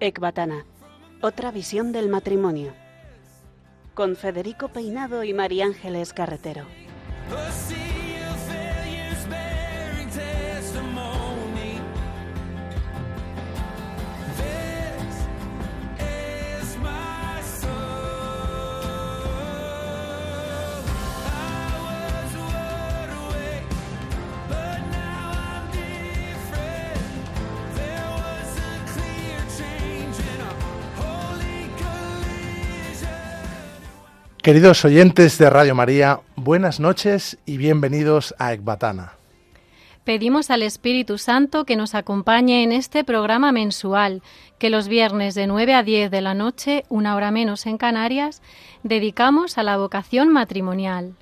Ecbatana, otra visión del matrimonio. Con Federico Peinado y María Ángeles Carretero. Queridos oyentes de Radio María, buenas noches y bienvenidos a Ecbatana. Pedimos al Espíritu Santo que nos acompañe en este programa mensual, que los viernes de 9 a 10 de la noche, una hora menos en Canarias, dedicamos a la vocación matrimonial.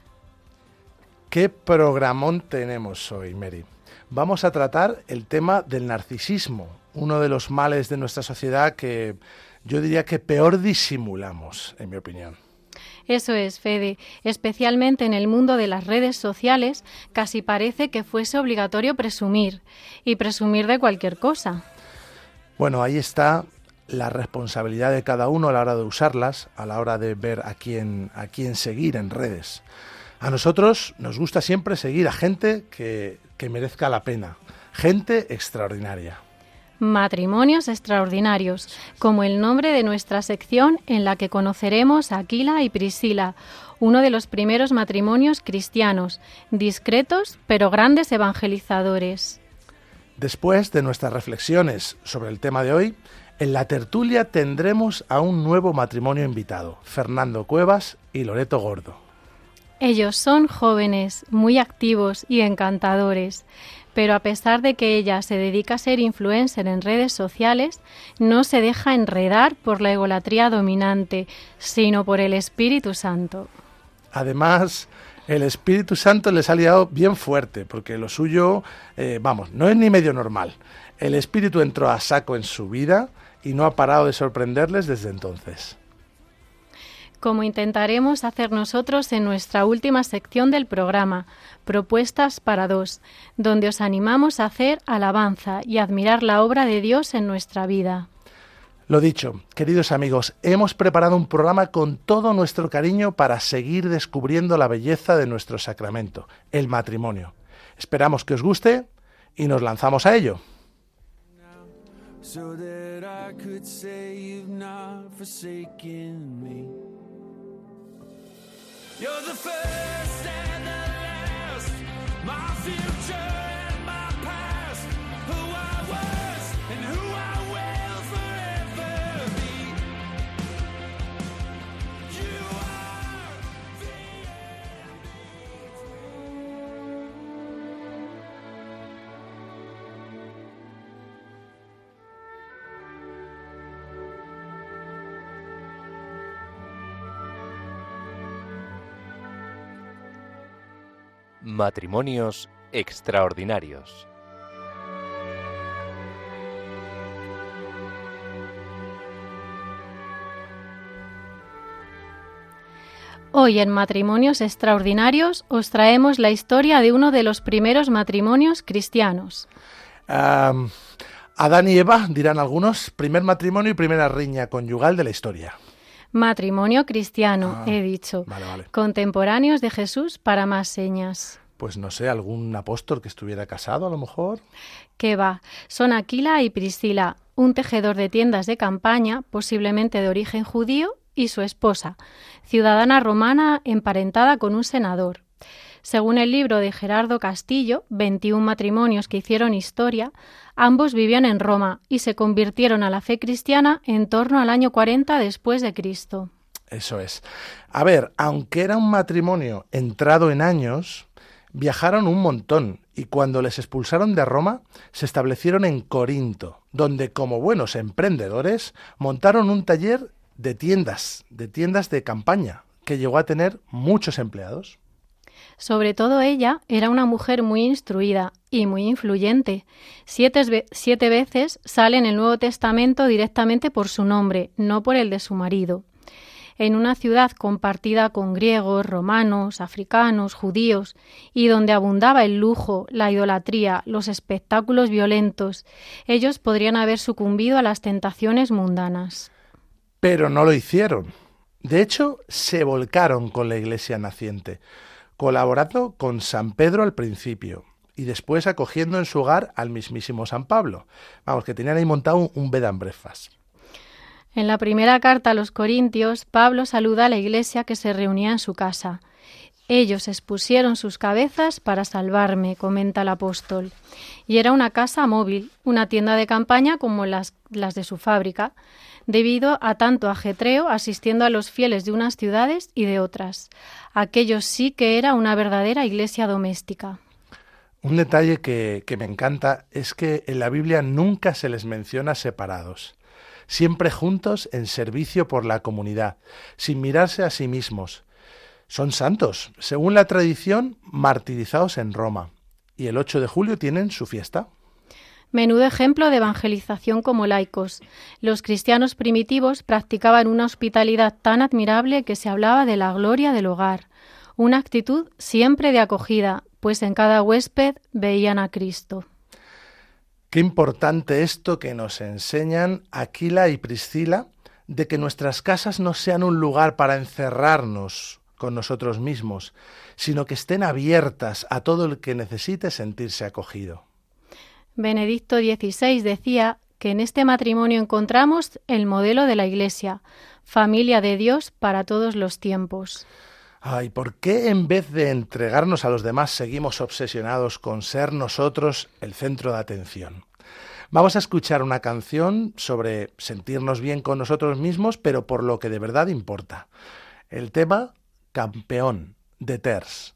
¿Qué programón tenemos hoy, Mary? Vamos a tratar el tema del narcisismo, uno de los males de nuestra sociedad que yo diría que peor disimulamos, en mi opinión. Eso es, Fede. Especialmente en el mundo de las redes sociales, casi parece que fuese obligatorio presumir, y presumir de cualquier cosa. Bueno, ahí está la responsabilidad de cada uno a la hora de usarlas, a la hora de ver a quién, a quién seguir en redes. A nosotros nos gusta siempre seguir a gente que, que merezca la pena, gente extraordinaria. Matrimonios extraordinarios, como el nombre de nuestra sección en la que conoceremos a Aquila y Priscila, uno de los primeros matrimonios cristianos, discretos pero grandes evangelizadores. Después de nuestras reflexiones sobre el tema de hoy, en la tertulia tendremos a un nuevo matrimonio invitado, Fernando Cuevas y Loreto Gordo. Ellos son jóvenes, muy activos y encantadores pero a pesar de que ella se dedica a ser influencer en redes sociales, no se deja enredar por la egolatría dominante, sino por el Espíritu Santo. Además, el Espíritu Santo les ha liado bien fuerte, porque lo suyo, eh, vamos, no es ni medio normal. El Espíritu entró a saco en su vida y no ha parado de sorprenderles desde entonces como intentaremos hacer nosotros en nuestra última sección del programa, Propuestas para dos, donde os animamos a hacer alabanza y admirar la obra de Dios en nuestra vida. Lo dicho, queridos amigos, hemos preparado un programa con todo nuestro cariño para seguir descubriendo la belleza de nuestro sacramento, el matrimonio. Esperamos que os guste y nos lanzamos a ello. You're the first and the last, my future. Matrimonios extraordinarios. Hoy en Matrimonios Extraordinarios os traemos la historia de uno de los primeros matrimonios cristianos. Adán y Eva, dirán algunos, primer matrimonio y primera riña conyugal de la historia. Matrimonio cristiano, Ah, he dicho. vale, vale. Contemporáneos de Jesús para más señas. Pues no sé, algún apóstol que estuviera casado a lo mejor. ¿Qué va? Son Aquila y Priscila, un tejedor de tiendas de campaña, posiblemente de origen judío, y su esposa, ciudadana romana emparentada con un senador. Según el libro de Gerardo Castillo, 21 matrimonios que hicieron historia, ambos vivían en Roma y se convirtieron a la fe cristiana en torno al año 40 después de Cristo. Eso es. A ver, aunque era un matrimonio entrado en años, viajaron un montón y cuando les expulsaron de Roma se establecieron en Corinto, donde como buenos emprendedores montaron un taller de tiendas, de tiendas de campaña, que llegó a tener muchos empleados. Sobre todo ella era una mujer muy instruida y muy influyente. Siete, siete veces sale en el Nuevo Testamento directamente por su nombre, no por el de su marido. en una ciudad compartida con griegos, romanos, africanos, judíos, y donde abundaba el lujo, la idolatría, los espectáculos violentos, ellos podrían haber sucumbido a las tentaciones mundanas. Pero no lo hicieron. De hecho, se volcaron con la iglesia naciente, colaborando con San Pedro al principio y después acogiendo en su hogar al mismísimo San Pablo. Vamos, que tenían ahí montado un bed and. En la primera carta a los Corintios, Pablo saluda a la iglesia que se reunía en su casa. Ellos expusieron sus cabezas para salvarme, comenta el apóstol. Y era una casa móvil, una tienda de campaña como las, las de su fábrica, debido a tanto ajetreo asistiendo a los fieles de unas ciudades y de otras. Aquello sí que era una verdadera iglesia doméstica. Un detalle que, me encanta es que en la Biblia nunca se les menciona separados siempre juntos en servicio por la comunidad, sin mirarse a sí mismos. Son santos, según la tradición, martirizados en Roma, y el 8 de julio tienen su fiesta. Menudo ejemplo de evangelización como laicos. Los cristianos primitivos practicaban una hospitalidad tan admirable que se hablaba de la gloria del hogar, una actitud siempre de acogida, pues en cada huésped veían a Cristo. Qué importante esto que nos enseñan Aquila y Priscila, de que nuestras casas no sean un lugar para encerrarnos con nosotros mismos, sino que estén abiertas a todo el que necesite sentirse acogido. Benedicto XVI decía que en este matrimonio encontramos el modelo de la Iglesia, familia de Dios para todos los tiempos. Ay, ¿por qué en vez de entregarnos a los demás seguimos obsesionados con ser nosotros el centro de atención? Vamos a escuchar una canción sobre sentirnos bien con nosotros mismos, pero por lo que de verdad importa. El tema Campeón de Ters.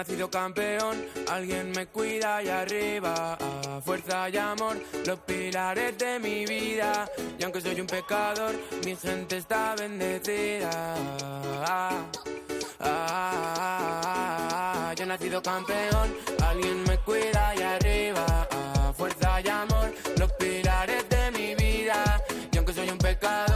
Nacido campeón, alguien me cuida y arriba, fuerza y amor, los pilares de mi vida. Y aunque soy un pecador, mi gente está bendecida. Ah, yo he nacido campeón, alguien me cuida y arriba, fuerza y amor, los pilares de mi vida. Y aunque soy un pecador,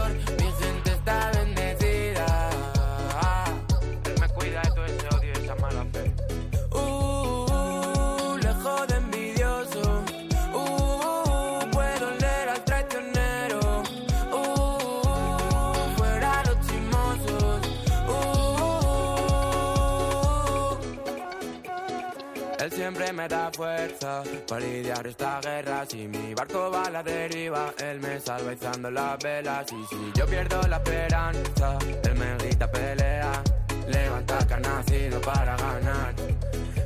para lidiar esta guerra. Si mi barco va a la deriva, él me salva izando las velas. Y si yo pierdo la esperanza, él me grita pelea. Levanta que ha nacido para ganar.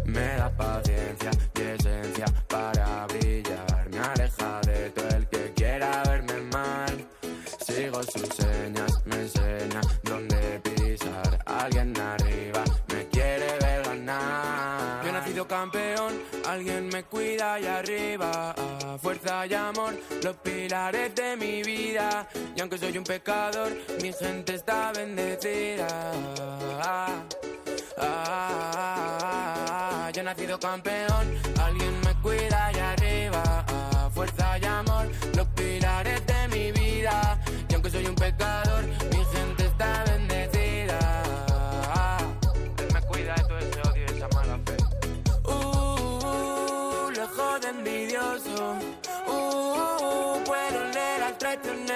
Me da paciencia y esencia para brillar. Me aleja de todo el que quiera verme mal. Sigo sus señas, me enseña me cuida y arriba. Fuerza y amor, los pilares de mi vida. Y aunque soy un pecador, mi gente está bendecida. Ah, yo he nacido campeón, alguien me cuida y arriba, fuerza y amor, los pilares de mi vida. Y aunque soy un pecador,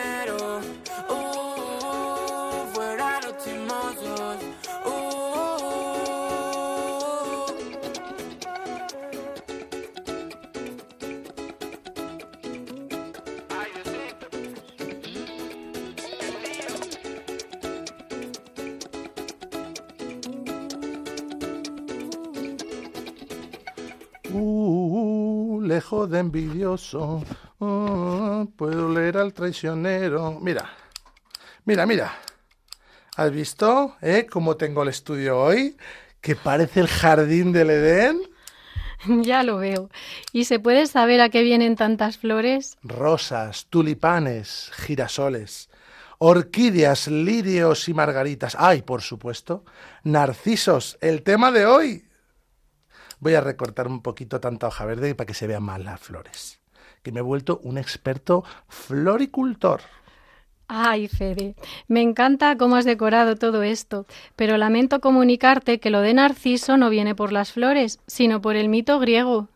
traicionero. Uh, fuera los chismosos. Uh, lejos de envidioso, puedo leer al traicionero. Mira, mira, mira. ¿Has visto, eh, cómo tengo el estudio hoy? Que parece el jardín del Edén. Ya lo veo. ¿Y se puede saber a qué vienen tantas flores? Rosas, tulipanes, girasoles. orquídeas, lirios y margaritas. Ay, por supuesto, narcisos, el tema de hoy. Voy a recortar un poquito tanta hoja verde para que se vean más las flores. Que me he vuelto un experto floricultor. Ay, Fede, me encanta cómo has decorado todo esto, pero lamento comunicarte que lo de Narciso no viene por las flores, sino por el mito griego.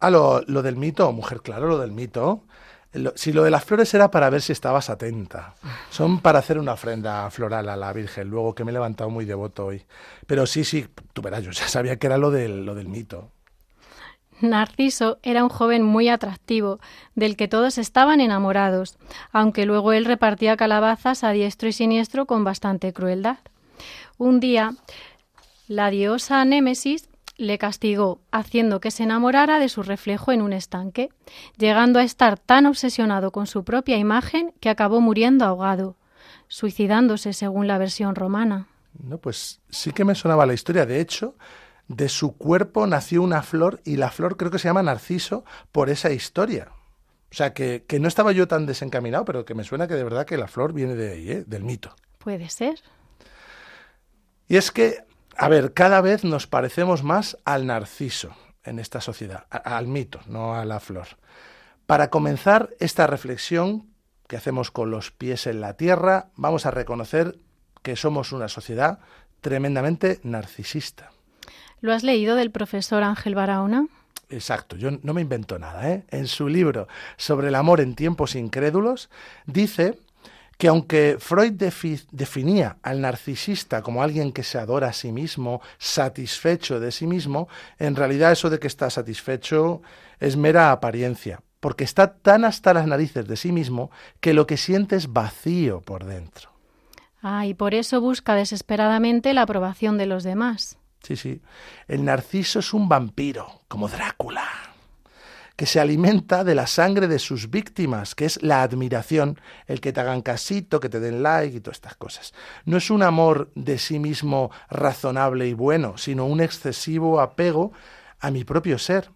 Ah, lo, lo del mito, mujer, claro, lo del mito. Lo- si lo de las flores era para ver si estabas atenta. Son para hacer una ofrenda floral a la Virgen, luego que me he levantado muy devoto hoy. Pero sí, sí, tú verás, yo ya sabía que era lo del, lo del mito. Narciso era un joven muy atractivo, del que todos estaban enamorados, aunque luego él repartía calabazas a diestro y siniestro con bastante crueldad. Un día, la diosa Némesis le castigó, haciendo que se enamorara de su reflejo en un estanque, llegando a estar tan obsesionado con su propia imagen que acabó muriendo ahogado, suicidándose según la versión romana. No, pues sí que me sonaba la historia. De hecho, de su cuerpo nació una flor y la flor creo que se llama Narciso por esa historia. O sea, que, que no estaba yo tan desencaminado, pero que me suena que de verdad que la flor viene de ahí, ¿eh? del mito. Puede ser. Y es que, a ver, cada vez nos parecemos más al narciso en esta sociedad, a- al mito, no a la flor. Para comenzar esta reflexión que hacemos con los pies en la tierra, vamos a reconocer que somos una sociedad tremendamente narcisista. ¿Lo has leído del profesor Ángel Barahona? Exacto, yo no me invento nada. ¿eh? En su libro sobre el amor en tiempos incrédulos, dice que aunque Freud defi- definía al narcisista como alguien que se adora a sí mismo, satisfecho de sí mismo, en realidad eso de que está satisfecho es mera apariencia, porque está tan hasta las narices de sí mismo que lo que siente es vacío por dentro. Ah, y por eso busca desesperadamente la aprobación de los demás. Sí, sí. El narciso es un vampiro, como Drácula, que se alimenta de la sangre de sus víctimas, que es la admiración, el que te hagan casito, que te den like y todas estas cosas. No es un amor de sí mismo razonable y bueno, sino un excesivo apego a mi propio ser.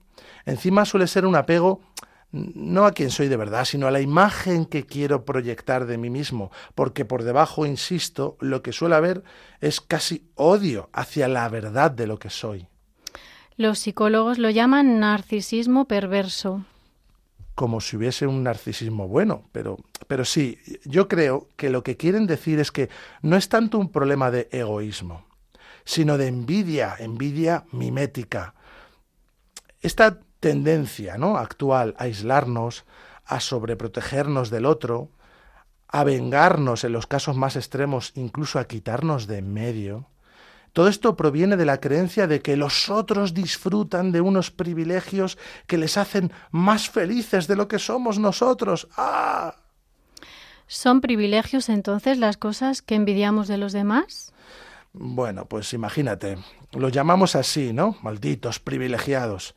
Encima suele ser un apego no a quien soy de verdad, sino a la imagen que quiero proyectar de mí mismo, porque por debajo, insisto, lo que suele haber es casi odio hacia la verdad de lo que soy, Los psicólogos lo llaman narcisismo perverso. como si hubiese un narcisismo bueno, pero, pero sí, yo creo que lo que quieren decir es que no es tanto un problema de egoísmo, sino de envidia, envidia mimética. Esta tendencia ¿no? actual a aislarnos, a sobreprotegernos del otro, a vengarnos en los casos más extremos, incluso a quitarnos de en medio. Todo esto proviene de la creencia de que los otros disfrutan de unos privilegios que les hacen más felices de lo que somos nosotros. ¡Ah! ¿Son privilegios entonces las cosas que envidiamos de los demás? Bueno, pues imagínate, los llamamos así, ¿no? Malditos privilegiados.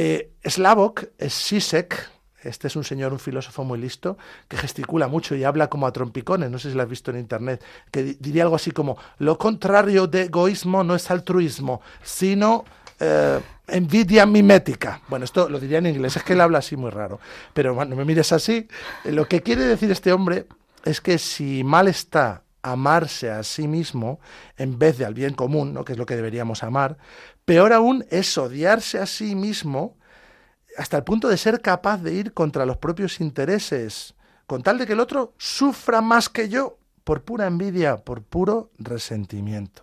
Eh, Slavok Zizek, este es un señor, un filósofo muy listo, que gesticula mucho y habla como a trompicones, no sé si lo has visto en internet, que di- diría algo así como, lo contrario de egoísmo no es altruismo, sino eh, envidia mimética. Bueno, esto lo diría en inglés, es que él habla así muy raro, pero bueno, no me mires así. Eh, Lo que quiere decir este hombre es que si mal está amarse a sí mismo en vez de al bien común, ¿no? que es lo que deberíamos amar, peor aún es odiarse a sí mismo hasta el punto de ser capaz de ir contra los propios intereses, con tal de que el otro sufra más que yo, por pura envidia, por puro resentimiento.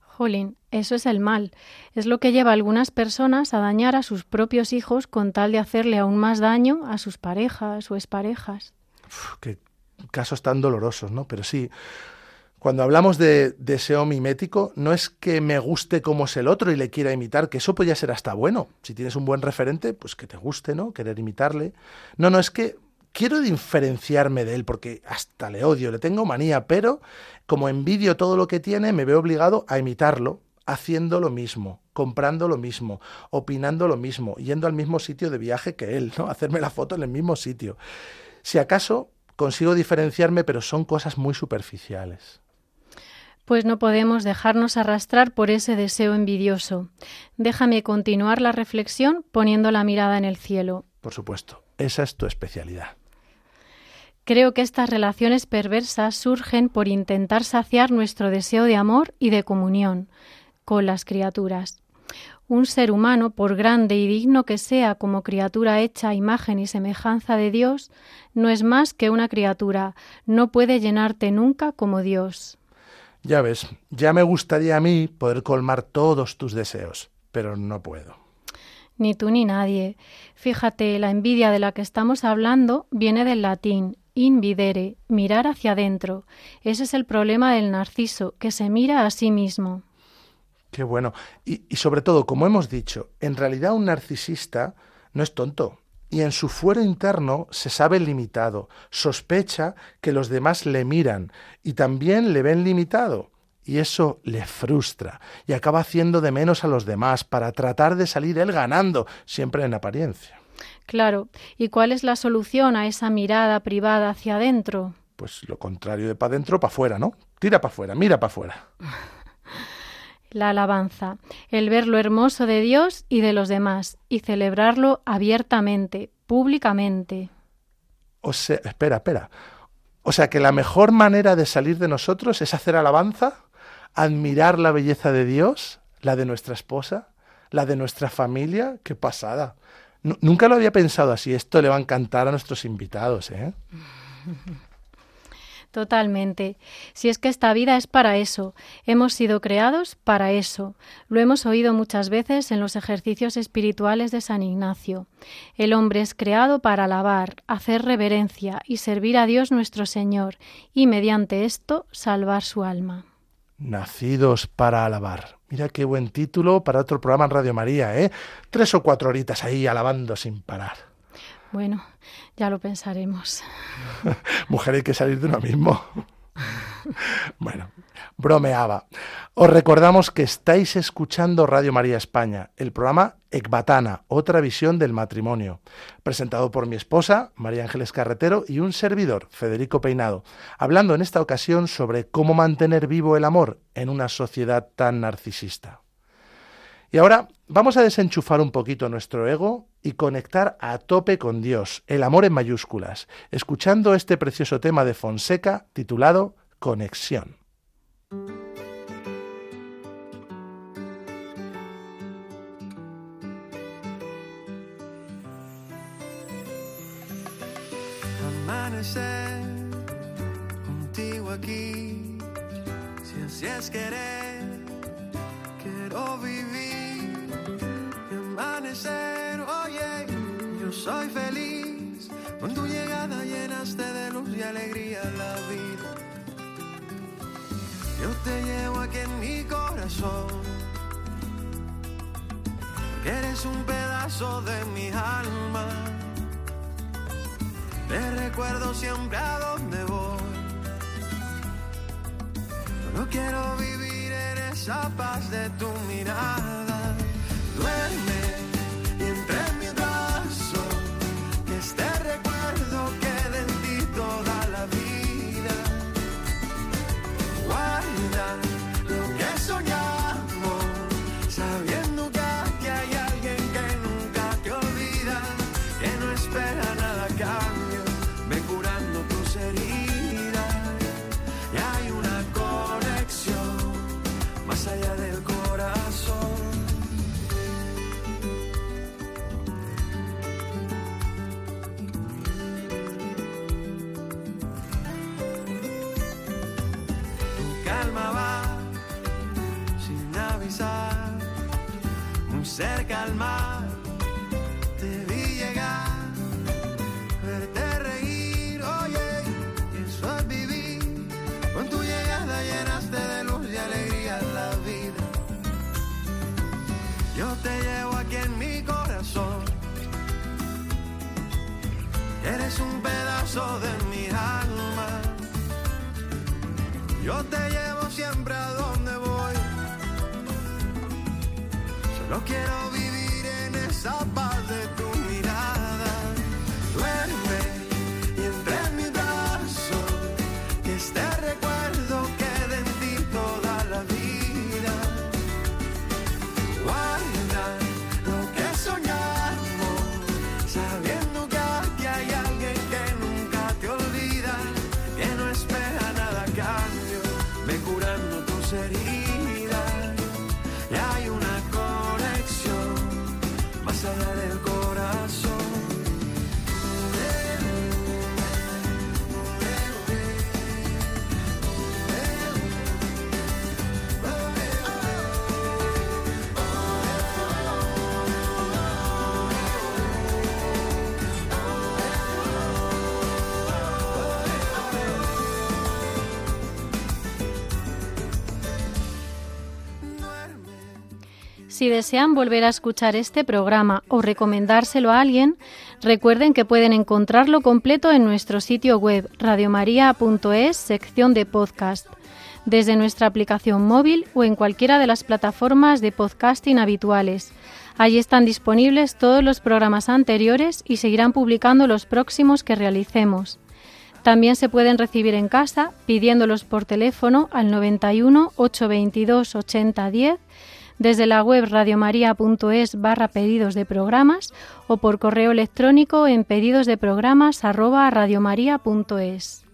Jolín, eso es el mal. Es lo que lleva a algunas personas a dañar a sus propios hijos con tal de hacerle aún más daño a sus parejas o exparejas. Uf, qué casos tan dolorosos, ¿no? Pero sí, cuando hablamos de deseo mimético, no es que me guste como es el otro y le quiera imitar, que eso podría ser hasta bueno. Si tienes un buen referente, pues que te guste, ¿no? Querer imitarle. No, no, es que quiero diferenciarme de él porque hasta le odio, le tengo manía, pero como envidio todo lo que tiene, me veo obligado a imitarlo, haciendo lo mismo, comprando lo mismo, opinando lo mismo, yendo al mismo sitio de viaje que él, ¿no? Hacerme la foto en el mismo sitio. Si acaso consigo diferenciarme, pero son cosas muy superficiales. Pues no podemos dejarnos arrastrar por ese deseo envidioso. Déjame continuar la reflexión poniendo la mirada en el cielo. Por supuesto, esa es tu especialidad. Creo que estas relaciones perversas surgen por intentar saciar nuestro deseo de amor y de comunión con las criaturas. Un ser humano, por grande y digno que sea como criatura hecha a imagen y semejanza de Dios, no es más que una criatura, no puede llenarte nunca como Dios. Ya ves, ya me gustaría a mí poder colmar todos tus deseos, pero no puedo. Ni tú ni nadie. Fíjate, la envidia de la que estamos hablando viene del latín invidere, mirar hacia adentro. Ese es el problema del narciso, que se mira a sí mismo. Qué bueno. Y, y, sobre todo, como hemos dicho, en realidad un narcisista no es tonto. Y en su fuero interno se sabe limitado, sospecha que los demás le miran y también le ven limitado. Y eso le frustra y acaba haciendo de menos a los demás para tratar de salir él ganando, siempre en apariencia. Claro. ¿Y cuál es la solución a esa mirada privada hacia adentro? Pues lo contrario de para adentro, para afuera, ¿no? Tira para afuera, mira para afuera. la alabanza, el ver lo hermoso de Dios y de los demás, y celebrarlo abiertamente, públicamente. O sea, espera, espera. O sea que la mejor manera de salir de nosotros es hacer alabanza, admirar la belleza de Dios, la de nuestra esposa, la de nuestra familia. Qué pasada. nunca lo había pensado así. Esto le va a encantar a nuestros invitados, ¿eh? Totalmente. Si es que esta vida es para eso, hemos sido creados para eso. Lo hemos oído muchas veces en los ejercicios espirituales de San Ignacio. El hombre es creado para alabar, hacer reverencia y servir a Dios nuestro Señor, y mediante esto salvar su alma. Nacidos para alabar. Mira qué buen título para otro programa en Radio María, ¿eh? Tres o cuatro horitas ahí alabando sin parar. Bueno, ya lo pensaremos. Mujer, hay que salir de uno mismo. bueno, bromeaba. Os recordamos que estáis escuchando Radio María España, el programa Ecbatana, otra visión del matrimonio, presentado por mi esposa, María Ángeles Carretero, y un servidor, Federico Peinado, hablando en esta ocasión sobre cómo mantener vivo el amor en una sociedad tan narcisista. Y ahora vamos a desenchufar un poquito nuestro ego y conectar a tope con Dios, el amor en mayúsculas, escuchando este precioso tema de Fonseca titulado Conexión. Amanecer contigo aquí, si así es querer, quiero vivir soy feliz. Con tu llegada llenaste de luz y alegría la vida. Yo te llevo aquí en mi corazón. Eres un pedazo de mi alma. Te recuerdo siempre a donde voy. No quiero vivir en esa paz de tu mirada. Duerme de mi alma. Yo te llevo siempre a donde voy. No quiero vivir en esa paz Si desean volver a escuchar este programa o recomendárselo a alguien, recuerden que pueden encontrarlo completo en nuestro sitio web radiomaria.es, sección de podcast, desde nuestra aplicación móvil o en cualquiera de las plataformas de podcasting habituales. Allí están disponibles todos los programas anteriores y seguirán publicando los próximos que realicemos. También se pueden recibir en casa pidiéndolos por teléfono al 91 822 8010 desde la web radiomaria.es barra pedidos de programas o por correo electrónico en pedidos de programas arroba radiomaria.es.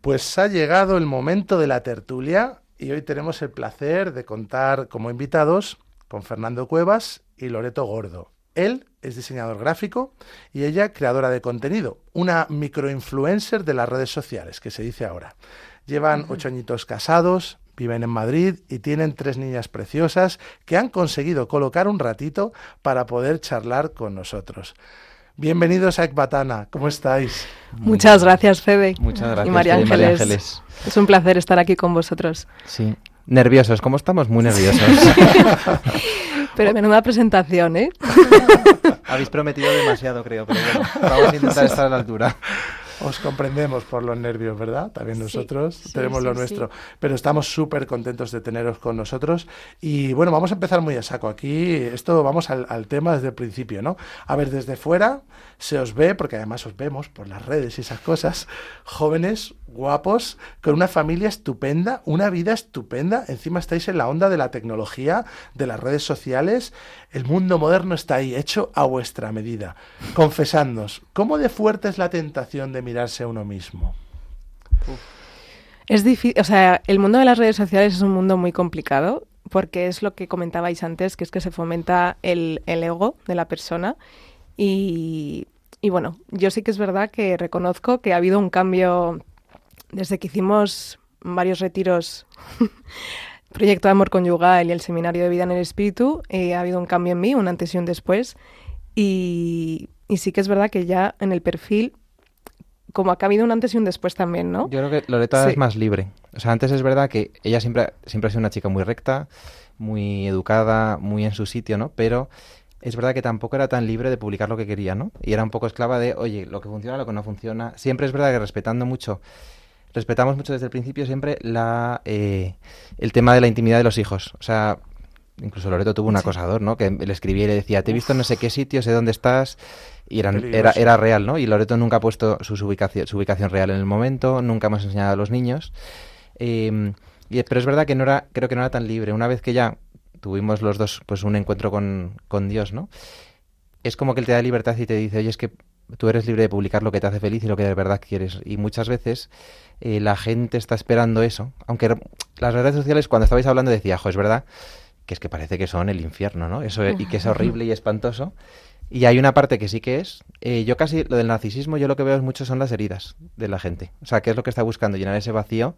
Pues ha llegado el momento de la tertulia y hoy tenemos el placer de contar como invitados con Fernando Cuevas y Loreto Gordo. Él es diseñador gráfico y ella creadora de contenido, una microinfluencer de las redes sociales, que se dice ahora. Llevan ocho añitos casados, viven en Madrid y tienen tres niñas preciosas que han conseguido colocar un ratito para poder charlar con nosotros. Bienvenidos a Ecbatana, ¿cómo estáis? Muchas gracias, Febe. Muchas gracias. Y María Fede y María Ángeles. Ángeles. Es un placer estar aquí con vosotros. Sí. Nerviosos, ¿cómo estamos? Muy nerviosos. Pero menuda presentación, ¿eh? Habéis prometido demasiado, creo, pero bueno, vamos a intentar estar a la altura. Os comprendemos por los nervios, ¿verdad? También nosotros sí, tenemos sí, lo sí. nuestro. Pero estamos súper contentos de teneros con nosotros. Y bueno, vamos a empezar muy a saco. Aquí, esto vamos al, al tema desde el principio, ¿no? A ver, desde fuera se os ve, porque además os vemos por las redes y esas cosas, jóvenes, guapos, con una familia estupenda, una vida estupenda. Encima estáis en la onda de la tecnología, de las redes sociales. El mundo moderno está ahí, hecho a vuestra medida. Confesadnos, ¿cómo de fuerte es la tentación de mirarse a uno mismo? Es difícil, o sea, el mundo de las redes sociales es un mundo muy complicado porque es lo que comentabais antes, que es que se fomenta el, el ego de la persona y, y bueno, yo sí que es verdad que reconozco que ha habido un cambio desde que hicimos varios retiros, Proyecto de Amor Conyugal y el Seminario de Vida en el Espíritu, eh, ha habido un cambio en mí, un antes y un después y, y sí que es verdad que ya en el perfil como ha habido un antes y un después también, ¿no? Yo creo que Loreta Sí. es más libre. O sea, antes es verdad que ella siempre, siempre ha sido una chica muy recta, muy educada, muy en su sitio, ¿no? Pero es verdad que tampoco era tan libre de publicar lo que quería, ¿no? Y era un poco esclava de, oye, lo que funciona, lo que no funciona. Siempre es verdad que respetando mucho, respetamos mucho desde el principio siempre la, eh, el tema de la intimidad de los hijos. O sea, incluso Loreto tuvo un acosador, ¿no? Que le escribía y le decía, te he visto en no sé qué sitio, sé dónde estás. Y eran- era, era real, ¿no? Y Loreto nunca ha puesto su, su ubicación, su ubicación real en el momento, nunca hemos enseñado a los niños. Eh, y- pero es verdad que no era, creo que no era tan libre. Una vez que ya tuvimos los dos pues un encuentro con, con Dios, ¿no? Es como que Él te da libertad y te dice, oye, es que tú eres libre de publicar lo que te hace feliz y lo que de verdad quieres. Y muchas veces eh, la gente está esperando eso. Aunque las redes sociales, cuando estabais hablando, decía, jo, es verdad que es que parece que son el infierno, ¿no? Eso, y que es horrible y espantoso. Y hay una parte que sí que es. eh, yo casi, lo del narcisismo, yo lo que veo es mucho son las heridas de la gente. O sea, ¿qué es lo que está buscando? Llenar ese vacío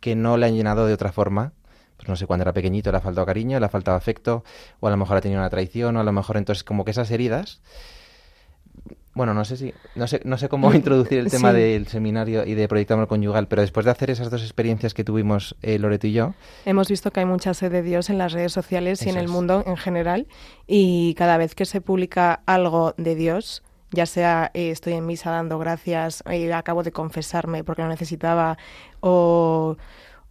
que no le han llenado de otra forma. Pues no sé, cuando era pequeñito le ha faltado cariño, le ha faltado afecto, o a lo mejor ha tenido una traición, o a lo mejor entonces como que esas heridas. Bueno, no sé si, no sé, no sé cómo introducir el tema Sí. del seminario y de Proyecto Amor Conyugal, pero después de hacer esas dos experiencias que tuvimos eh, Loreto y yo, Hemos visto que hay mucha sed de Dios en las redes sociales y en el es. mundo en general y cada vez que se publica algo de Dios, ya sea eh, estoy en misa dando gracias, eh, acabo de confesarme porque lo necesitaba o,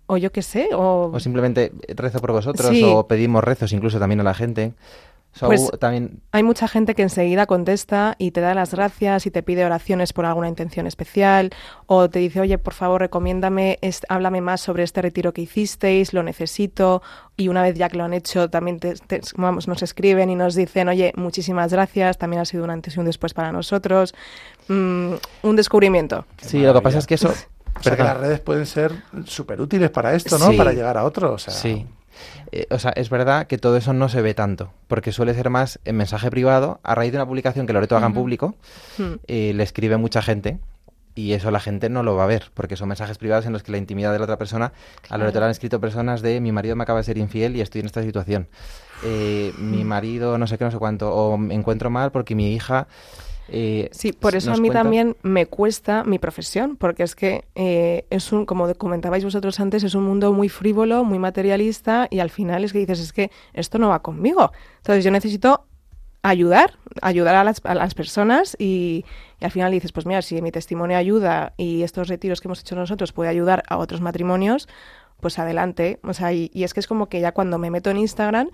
o yo qué sé, o, o simplemente rezo por vosotros, Sí. o pedimos rezos incluso también a la gente. Pues- también hay mucha gente que enseguida contesta y te da las gracias y te pide oraciones por alguna intención especial o te dice, oye, por favor, recomiéndame, est- háblame más sobre este retiro que hicisteis, lo necesito. Y una vez ya que lo han hecho, también te- te- vamos, nos escriben y nos dicen, oye, muchísimas gracias, también ha sido un antes y un después para nosotros. Mm, un descubrimiento. Sí, lo que pasa es que eso... O sea, que las redes pueden ser súper útiles para esto, ¿no? Sí. Para llegar a otro. O sea, Sí. Eh, o sea, es verdad que todo eso no se ve tanto, porque suele ser más en mensaje privado, a raíz de una publicación que Loreto haga en público, Mm. eh, le escribe mucha gente y eso la gente no lo va a ver, porque son mensajes privados en los que la intimidad de la otra persona, a Loreto le han escrito personas de mi marido me acaba de ser infiel y estoy en esta situación, Eh, mi marido no sé qué, no sé cuánto, o me encuentro mal porque mi hija Eh, Sí, por eso a ¿nos mí cuentas? también me cuesta mi profesión, porque es que eh, es un, como comentabais vosotros antes, es un mundo muy frívolo, muy materialista y al final es que dices, es que esto no va conmigo. Entonces yo necesito ayudar, ayudar a las, a las personas y, y al final dices, pues mira, si mi testimonio ayuda y estos retiros que hemos hecho nosotros puede ayudar a otros matrimonios, pues adelante. O sea, y, y es que es como que ya cuando me meto en Instagram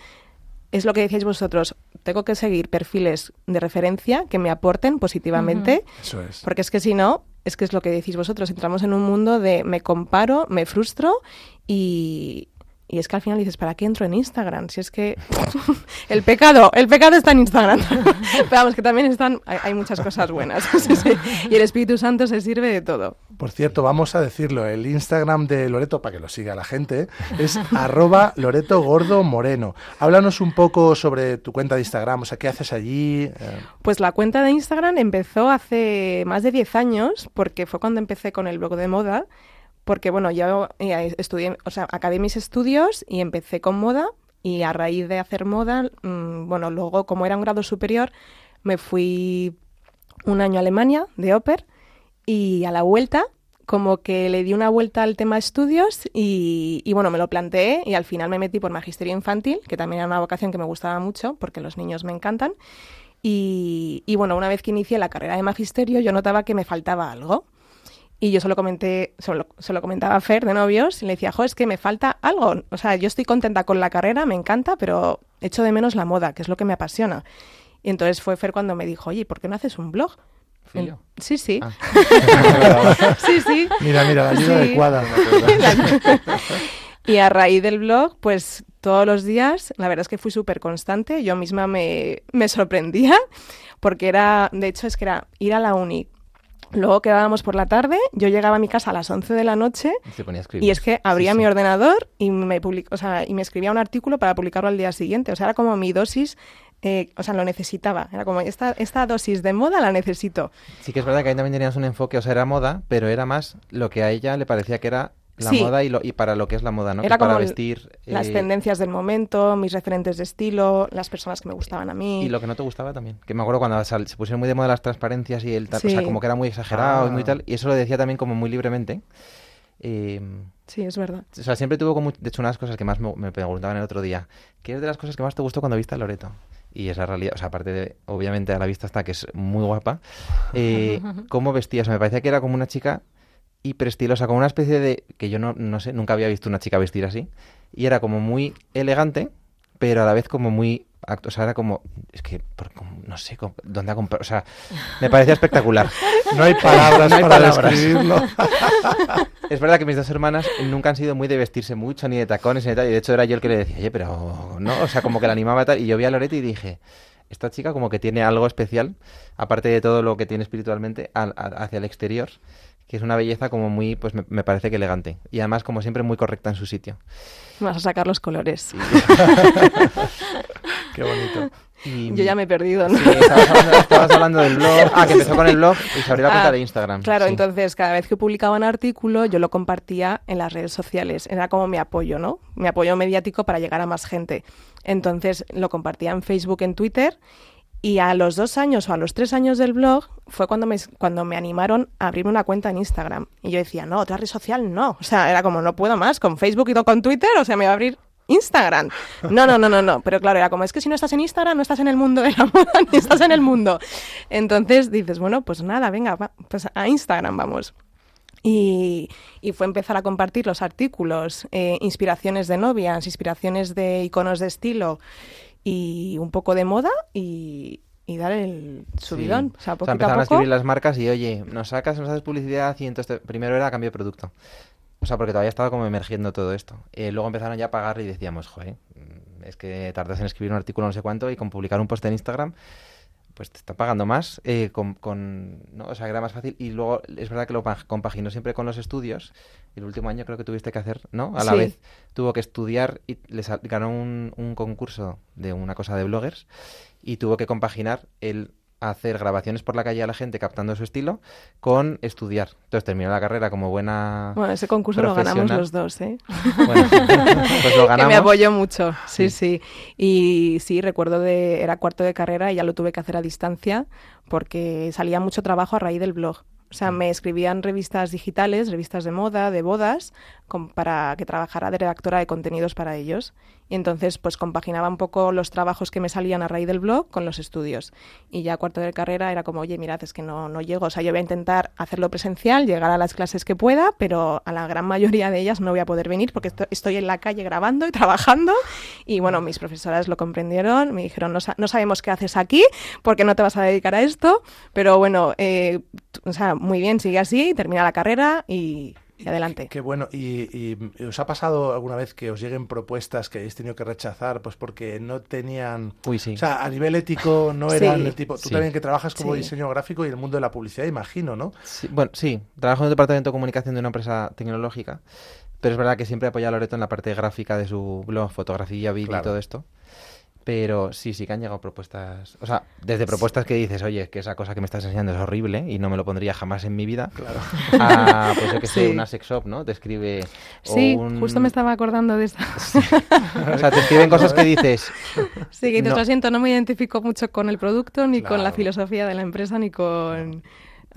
es lo que decíais vosotros, tengo que seguir perfiles de referencia que me aporten positivamente, Eso es. porque es que si no, es que es lo que decís vosotros, entramos en un mundo de me comparo, me frustro y, y es que al final dices, ¿para qué entro en Instagram? Si es que el pecado, el pecado está en Instagram. Pero vamos, que también están, hay, hay muchas cosas buenas. Sí, sí. Y el Espíritu Santo se sirve de todo. Por cierto, vamos a decirlo, el Instagram de Loreto, para que lo siga la gente, es arroba Loreto Gordo Moreno. Háblanos un poco sobre tu cuenta de Instagram, o sea, ¿qué haces allí? Eh, Pues la cuenta de Instagram empezó hace más de 10 años, porque fue cuando empecé con el blog de moda, porque bueno, yo eh, estudié, o sea, acabé mis estudios y empecé con moda y a raíz de hacer moda, mm, bueno, luego como era un grado superior, me fui un año a Alemania de Oper y a la vuelta como que le di una vuelta al tema estudios y, bueno, me lo planteé y al final me metí por magisterio infantil, que también era una vocación que me gustaba mucho porque los niños me encantan. Y bueno, una vez que inicié la carrera de magisterio yo notaba que me faltaba algo. Y yo solo comenté, solo, solo comentaba a Fer de novios y le decía, jo, es que me falta algo. O sea, yo estoy contenta con la carrera, me encanta, pero echo de menos la moda, que es lo que me apasiona. Y entonces fue Fer cuando me dijo, oye, ¿por qué no haces un blog? Sí, sí. Ah. sí, sí. Mira, mira, la ayuda Sí. adecuada. Y a raíz del blog, pues todos los días, la verdad es que fui súper constante. Yo misma me, me sorprendía, porque era, de hecho, es que era ir a la uni. Luego quedábamos por la tarde, yo llegaba a mi casa a las 11 de la noche Y es que abría Sí, mi sí. ordenador y me, public- o sea, y me escribía un artículo para publicarlo al día siguiente. O sea, era como mi dosis, eh, o sea, lo necesitaba. Era como, esta, esta dosis de moda la necesito. Sí que es verdad que ahí también tenías un enfoque, o sea, era moda, pero era más lo que a ella le parecía que era la Sí. moda y, lo, y para lo que es la moda, ¿no? Era para como vestir. Las eh, tendencias del momento, mis referentes de estilo, las personas que me gustaban a mí. Y lo que no te gustaba también. Que me acuerdo cuando sal- se pusieron muy de moda las transparencias y el tal, o sea, como que era muy exagerado y muy Ah. tal. Y eso lo decía también como muy libremente. Eh, Sí, es verdad. o sea, siempre tuvo como, de hecho, una de las cosas que más me, me preguntaban el otro día. ¿Qué es de las cosas que más te gustó cuando viste a Loreto? Y esa realidad, o sea, aparte de, obviamente, a la vista está que es muy guapa, eh, cómo vestía. O sea, me parecía que era como una chica hiperestilosa, como una especie de, que yo no, no sé, nunca había visto una chica vestir así. Y era como muy elegante, pero a la vez como muy... O sea, era como... Es que, por- como- no sé, como- ¿dónde ha comprado? O sea, me parecía espectacular. No hay palabras No hay para palabras. describirlo. Es verdad que mis dos hermanas nunca han sido muy de vestirse mucho, ni de tacones, ni de tal. Y de hecho era yo el que le decía, oye, pero no, o sea, como que la animaba tal. Y yo vi a Loreto y dije, esta chica como que tiene algo especial, aparte de todo lo que tiene espiritualmente, al- a- hacia el exterior, que es una belleza como muy, pues me, me parece que elegante. Y además, como siempre, muy correcta en su sitio. Vas a sacar los colores. Qué bonito. Y- Yo ya me he perdido, ¿no? Sí, estabas hablando, estabas hablando del blog. Ah, que empezó con el blog y se abrió la cuenta Ah, de Instagram. Claro, sí. entonces cada vez que publicaba un artículo yo lo compartía en las redes sociales. Era como mi apoyo, ¿no? Mi apoyo mediático para llegar a más gente. Entonces lo compartía en Facebook, en Twitter. Y a los dos años o a los tres años del blog fue cuando me, cuando me animaron a abrir una cuenta en Instagram. Y yo decía, no, otra red social no. O sea, era como, no puedo más con Facebook y con Twitter. O sea, me va a abrir Instagram. No, no, no, no, no. Pero claro, era como, es que si no estás en Instagram, no estás en el mundo de la moda, ni estás en el mundo. Entonces dices, bueno, pues nada, venga, va, pues a Instagram vamos. Y, y fue empezar a compartir los artículos, eh, inspiraciones de novias, inspiraciones de iconos de estilo y un poco de moda y, y dar el subidón. O sea, O sea, empezaron a escribir las marcas y, oye, nos sacas, nos haces publicidad y entonces primero era cambio de producto. O sea, porque todavía estaba como emergiendo todo esto. Eh, luego empezaron ya a pagar y decíamos, joder, es que tardas en escribir un artículo no sé cuánto y con publicar un post en Instagram, pues te está pagando más. eh, con, con- ¿no? O sea, que era más fácil. Y luego es verdad que lo pa- compaginó siempre con los estudios. El último año creo que tuviste que hacer, ¿no? A la Sí. vez tuvo que estudiar y le sal- ganó un, un concurso de una cosa de bloggers y tuvo que compaginar el hacer grabaciones por la calle a la gente captando su estilo con estudiar. Entonces terminó la carrera como buena Bueno, ese concurso lo ganamos los dos, ¿eh? Bueno, pues lo que ganamos. me apoyó mucho, sí, sí, Y sí, recuerdo de, era cuarto de carrera y ya lo tuve que hacer a distancia porque salía mucho trabajo a raíz del blog. O sea, me escribían revistas digitales, revistas de moda, de bodas, para que trabajara de redactora de contenidos para ellos. Y entonces, pues compaginaba un poco los trabajos que me salían a raíz del blog con los estudios. Y ya cuarto de carrera era como, oye, mirad, es que no, no llego. O sea, yo voy a intentar hacerlo presencial, llegar a las clases que pueda, pero a la gran mayoría de ellas no voy a poder venir porque esto- estoy en la calle grabando y trabajando. Y bueno, mis profesoras lo comprendieron, me dijeron, no, no sabemos qué haces aquí porque no te vas a dedicar a esto, pero bueno, eh, o sea, muy bien, sigue así, termina la carrera y, y adelante. Qué bueno. ¿Y, y os ha pasado alguna vez que os lleguen propuestas que hayáis tenido que rechazar pues porque no tenían... Uy, sí. O sea, a nivel ético no Sí. eran el tipo... Tú Sí. también que trabajas como Sí. diseño gráfico y el mundo de la publicidad, imagino, ¿no? Sí, bueno, sí, trabajo en el departamento de comunicación de una empresa tecnológica, pero es verdad que siempre apoya a Loreto en la parte gráfica de su blog, fotografía, vídeo Claro. y todo esto. Pero sí, sí que han llegado propuestas, o sea, desde propuestas que dices, oye, que esa cosa que me estás enseñando es horrible y no me lo pondría jamás en mi vida, Claro. a, pues yo que sé, Sí. una sex shop, ¿no? Te escribe... Sí, un- justo me estaba acordando de esta. O sea, te escriben cosas que dices, Sí, que dices, No. lo siento, no me identifico mucho con el producto, ni con la filosofía de la empresa, ni con...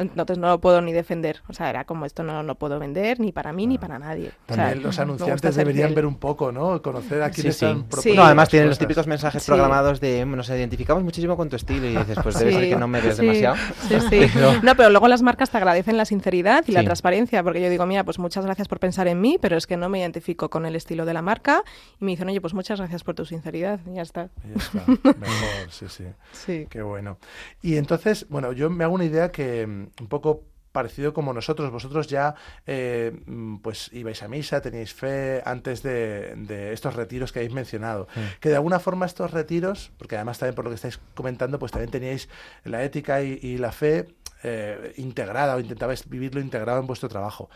Entonces no lo puedo ni defender. O sea, era como esto no lo puedo vender ni para mí ni para nadie. O sea, También los me anunciantes deberían ver un poco, ¿no? Conocer a Sí, quiénes sí. están Sí. No, además tienen los típicos mensajes Sí. programados de nos identificamos muchísimo con tu estilo y dices, pues debe Sí, ser que no me ves sí, demasiado. Sí, sí. Pero- No, pero luego las marcas te agradecen la sinceridad y la transparencia, porque yo digo, mira, pues muchas gracias por pensar en mí, pero es que no me identifico con el estilo de la marca. Y me dicen, oye, pues muchas gracias por tu sinceridad. Y ya está. Ya está, mejor, sí, sí. Sí. Qué bueno. Y entonces, bueno, yo me hago una idea que un poco parecido como nosotros, vosotros ya eh, mm, pues ibais a misa, teníais fe antes de, de estos retiros que habéis mencionado. Que de alguna forma estos retiros, porque además también por lo que estáis comentando, pues también teníais la ética y, y la fe eh, integrada o intentabais vivirlo integrado en vuestro trabajo.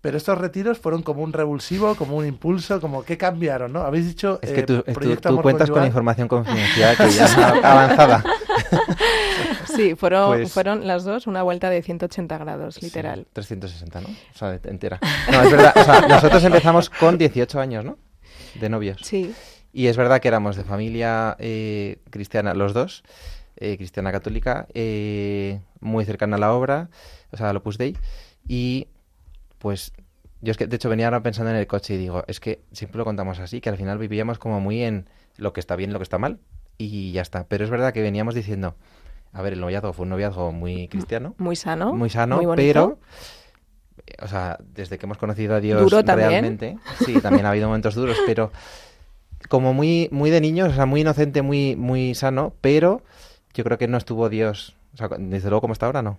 Pero estos retiros fueron como un revulsivo, como un impulso, como ¿qué cambiaron, no? Habéis dicho Es que eh, tú, es tú- tú cuentas con conyugal. información confidencial que ya avanzada. Sí, fueron, Pues- fueron las dos una vuelta de 180 grados, literal. Sí, 360, ¿no? O sea, entera. No, es verdad. O sea, nosotros empezamos con 18 años, ¿no? De novios. Sí. Y es verdad que éramos de familia eh, cristiana, los dos, eh, cristiana católica, eh, muy cercana a la obra, o sea, al Opus Dei. Y pues yo es que, de hecho, venía ahora pensando en el coche y digo, es que siempre lo contamos así, que al final vivíamos como muy en lo que está bien, lo que está mal, y ya está. Pero es verdad que veníamos diciendo, a ver, el noviazgo fue un noviazgo muy cristiano, Muy sano. muy sano, muy pero eh, o sea, desde que hemos conocido a Dios Duro realmente, sí, también ha habido momentos duros, pero como muy muy de niños, o sea, muy inocente, muy muy sano, pero yo creo que no estuvo Dios, o sea, desde luego como está ahora no.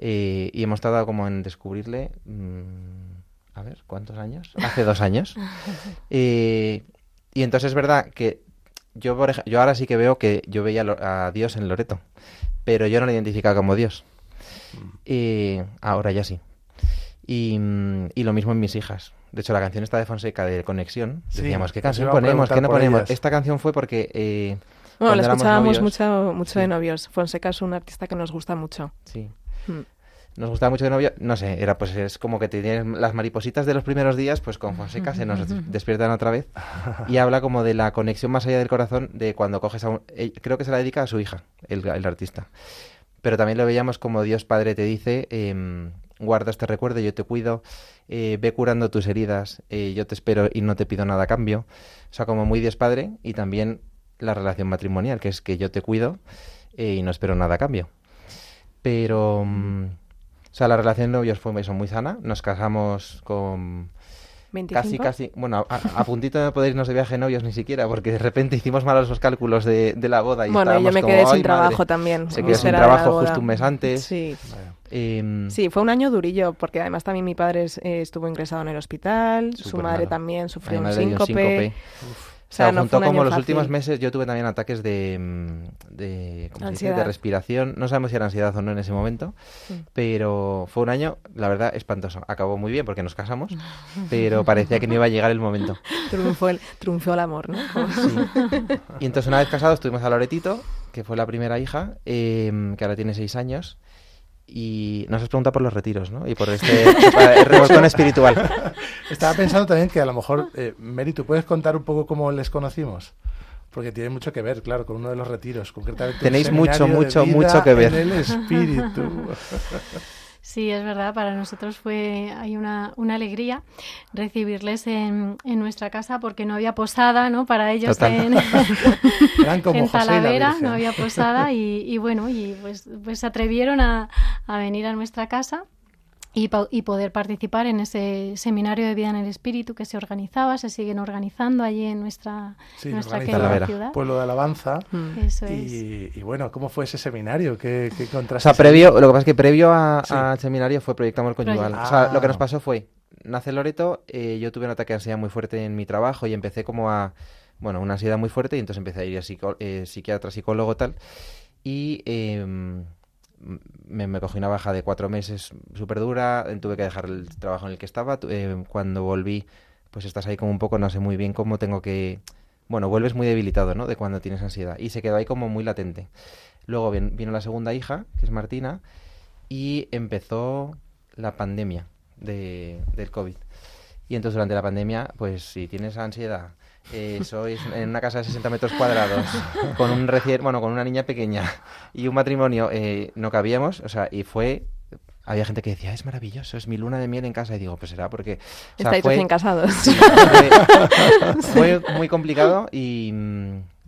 Eh, y hemos tardado como en descubrirle, mm, a ver, ¿cuántos años? Hace dos años. Eh, y entonces es verdad que yo, por ej- yo ahora sí que veo que yo veía a Dios en Loreto, pero yo no le identificaba como Dios. Y ahora ya sí. Y, mm, y lo mismo en mis hijas. De hecho, la canción esta de Fonseca de Conexión, Sí, decíamos, ¿qué os canción ponemos? ¿Qué no ponemos? ellas. Esta canción fue porque... eh, Bueno, la escuchábamos novios- mucho, mucho Sí. de novios. Fonseca es un artista que nos gusta mucho. Sí. Mm. Nos gustaba mucho de novio, no sé, era pues es como que te tienes las maripositas de los primeros días, pues con Fonseca se nos des- despiertan otra vez y habla como de la conexión más allá del corazón de cuando coges a un... eh, Creo que se la dedica a su hija, el, el artista. Pero también lo veíamos como Dios Padre te dice, em, guarda este recuerdo, yo te cuido, eh, ve curando tus heridas, eh, yo te espero y no te pido nada a cambio. O sea, como muy Dios Padre y también la relación matrimonial, que es que yo te cuido y no espero nada a cambio. Pero... mm, sea, la relación de novios fue eso, muy sana. Nos casamos con 25. casi, casi... Bueno, a, a puntito de no poder irnos de viaje novios ni siquiera, porque de repente hicimos malos los cálculos de, de la boda y Bueno, yo me quedé "Ay, sin trabajo madre". también. Se quedó sin trabajo justo un mes antes. Sí. Em, Sí, fue un año durillo, porque además también mi padre eh, estuvo ingresado en el hospital, su madre malo. también sufrió un dio un síncope. síncope. O sea, sea, no un como los fácil. últimos meses, yo tuve también ataques de, mm, de, ¿cómo se dice? De respiración. No sabemos si era ansiedad o no en ese momento, Mm. pero fue un año, la verdad, espantoso. Acabó muy bien porque nos casamos, pero parecía que no iba a llegar el momento. Triunfó el, triunfó el amor, ¿no? Como- Y entonces una vez casados tuvimos a Loretito, que fue la primera hija, em, que ahora tiene seis años. Y nos has preguntado por los retiros, ¿no? Y por este el revolcón espiritual. Estaba pensando también que a lo mejor, eh, Mary, ¿tú puedes contar un poco cómo les conocimos? Porque tiene mucho que ver, claro, con uno de los retiros. Concretamente Tenéis mucho, mucho, mucho que ver. En el espíritu. Sí, es verdad, para nosotros fue hay una, una alegría recibirles en, en nuestra casa porque no había posada, ¿no? Para ellos Total. en, como en Talavera no había posada y, y bueno, y pues, pues se atrevieron a, a venir a nuestra casa y, pa- y poder participar en ese seminario de vida en el espíritu que se organizaba, se siguen organizando allí en nuestra, Sí, nuestra querida ciudad. Pueblo de Alabanza. Mm. Eso es. Y, y bueno, ¿cómo fue ese seminario? ¿Qué, qué O contraste? sea, previo, lo que pasa es que previo Sí. al seminario fue Proyecto Amor Conyugal. Proyecto. O sea, lo que Ah. nos pasó fue, nace Loreto, eh, yo tuve un ataque de ansiedad muy fuerte en mi trabajo y empecé como a, bueno, una ansiedad muy fuerte y entonces empecé a ir a psico- eh, psiquiatra, psicólogo, tal. Y em, me, cogí una baja de cuatro meses súper dura, tuve que dejar el trabajo en el que estaba. eh, cuando volví, pues estás ahí como un poco, no sé muy bien cómo tengo que... Bueno, vuelves muy debilitado, ¿no? De cuando tienes ansiedad. Y se quedó ahí como muy latente. Luego vin- vino la segunda hija, que es Martina, y empezó la pandemia de, del COVID. Y entonces durante la pandemia, pues si tienes ansiedad, eh, sois en una casa de 60 metros cuadrados, con un recién, bueno, con una niña pequeña y un matrimonio, eh, no cabíamos, o sea, y fue... Había gente que decía, es maravilloso, es mi luna de miel en casa. Y digo, pues será porque... o sea, Estáis fue- recién casados. fue, fue muy complicado y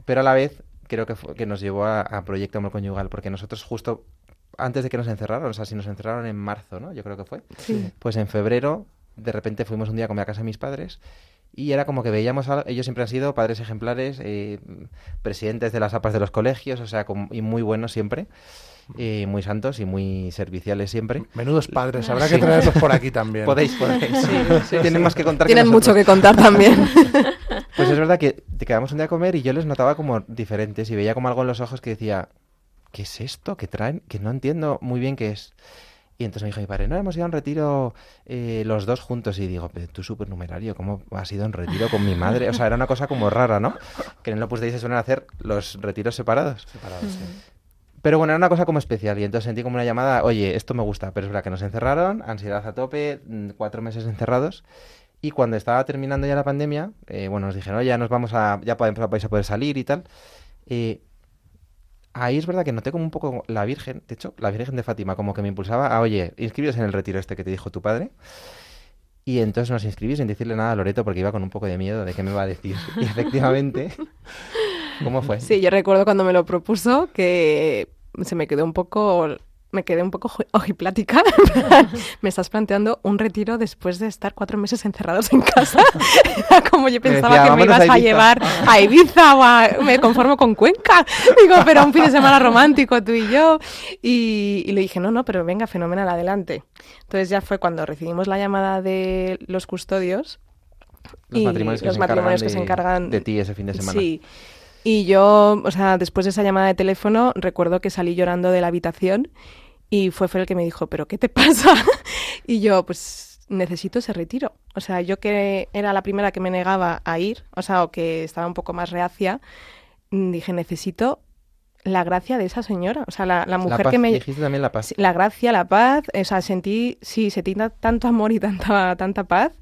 pero a la vez creo que, fue- que nos llevó a, a Proyecto Amor Conyugal porque nosotros justo antes de que nos encerraron, o sea, si nos encerraron en marzo, ¿no? Yo creo que fue. Sí. Pues en febrero de repente fuimos un día a comer a casa de mis padres y era como que veíamos a, ellos siempre han sido padres ejemplares, eh, presidentes de las APAs de los colegios, o sea, com- y muy buenos siempre, eh, muy santos y muy serviciales siempre. Menudos padres, habrá Sí. que traerlos por aquí también. Podéis, podéis. Tienen más que contar que Tienen mucho que contar también. Pues es verdad que te quedamos un día a comer y yo les notaba como diferentes y veía como algo en los ojos que decía, ¿qué es esto? que traen? Que no entiendo muy bien qué es. Y entonces me dijo mi padre, no, hemos ido a un retiro eh, los dos juntos. Y digo, pero tú supernumerario, ¿cómo has ido a un retiro con mi madre? O sea, era una cosa como rara, ¿no? Que en el Opus Dei se suelen hacer los retiros separados. Separados, sí. Pero bueno, era una cosa como especial y entonces sentí como una llamada, oye, esto me gusta, pero es verdad que nos encerraron, ansiedad a tope, mm, cuatro meses encerrados y cuando estaba terminando ya la pandemia, eh, bueno, nos dijeron, oye, ya nos vamos a, ya podemos, vais a poder salir y tal. Eh, ahí es verdad que noté como un poco la Virgen, de hecho, la Virgen de Fátima, como que me impulsaba a, oye, inscribíos en el retiro este que te dijo tu padre. Y entonces nos inscribí sin decirle nada a Loreto porque iba con un poco de miedo de qué me va a decir. Y efectivamente, ¿cómo fue? Sí, yo recuerdo cuando me lo propuso que se me quedó un poco me quedé un poco ojiplática. Me estás planteando un retiro después de estar cuatro meses encerrados en casa. Como yo pensaba decía, que me "Vámonos ibas a a, Ibiza". llevar a Ibiza o a... Me conformo con Cuenca. Digo, pero un fin de semana romántico tú y yo. Y, y le dije, no, no, pero venga, fenomenal, adelante. Entonces ya fue cuando recibimos la llamada de los custodios. Los y matrimonios que, los se, matrimonios encargan que se de- encargan de ti ese fin de semana. Sí. Y yo, o sea, después de esa llamada de teléfono, recuerdo que salí llorando de la habitación y fue Fer el que me dijo, ¿pero qué te pasa? y yo, pues necesito ese retiro. O sea, yo que era la primera que me negaba a ir, o sea, o que estaba un poco más reacia, mm, dije, necesito la gracia de esa señora. O sea, la, la mujer la paz, que me... dijiste también la paz. La gracia, la paz, o sea, sentí, sí, sentí ta- tanto amor y tanta, tanta paz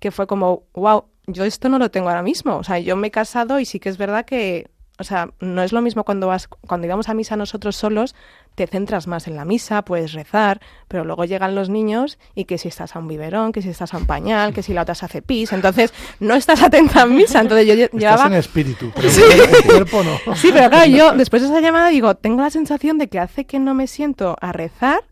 que fue como, wow, yo esto no lo tengo ahora mismo. O sea, yo me he casado y sí que es verdad que, o sea, no es lo mismo cuando vas, cuando íbamos a misa nosotros solos, te centras más en la misa, puedes rezar, pero luego llegan los niños y que si estás a un biberón, que si estás a un pañal, que si la otra se hace pis, entonces no estás atenta en misa. Entonces yo Estás llevaba en espíritu, pero el cuerpo no. Sí, pero claro, yo después de esa llamada digo, tengo la sensación de que hace que no me siento a rezar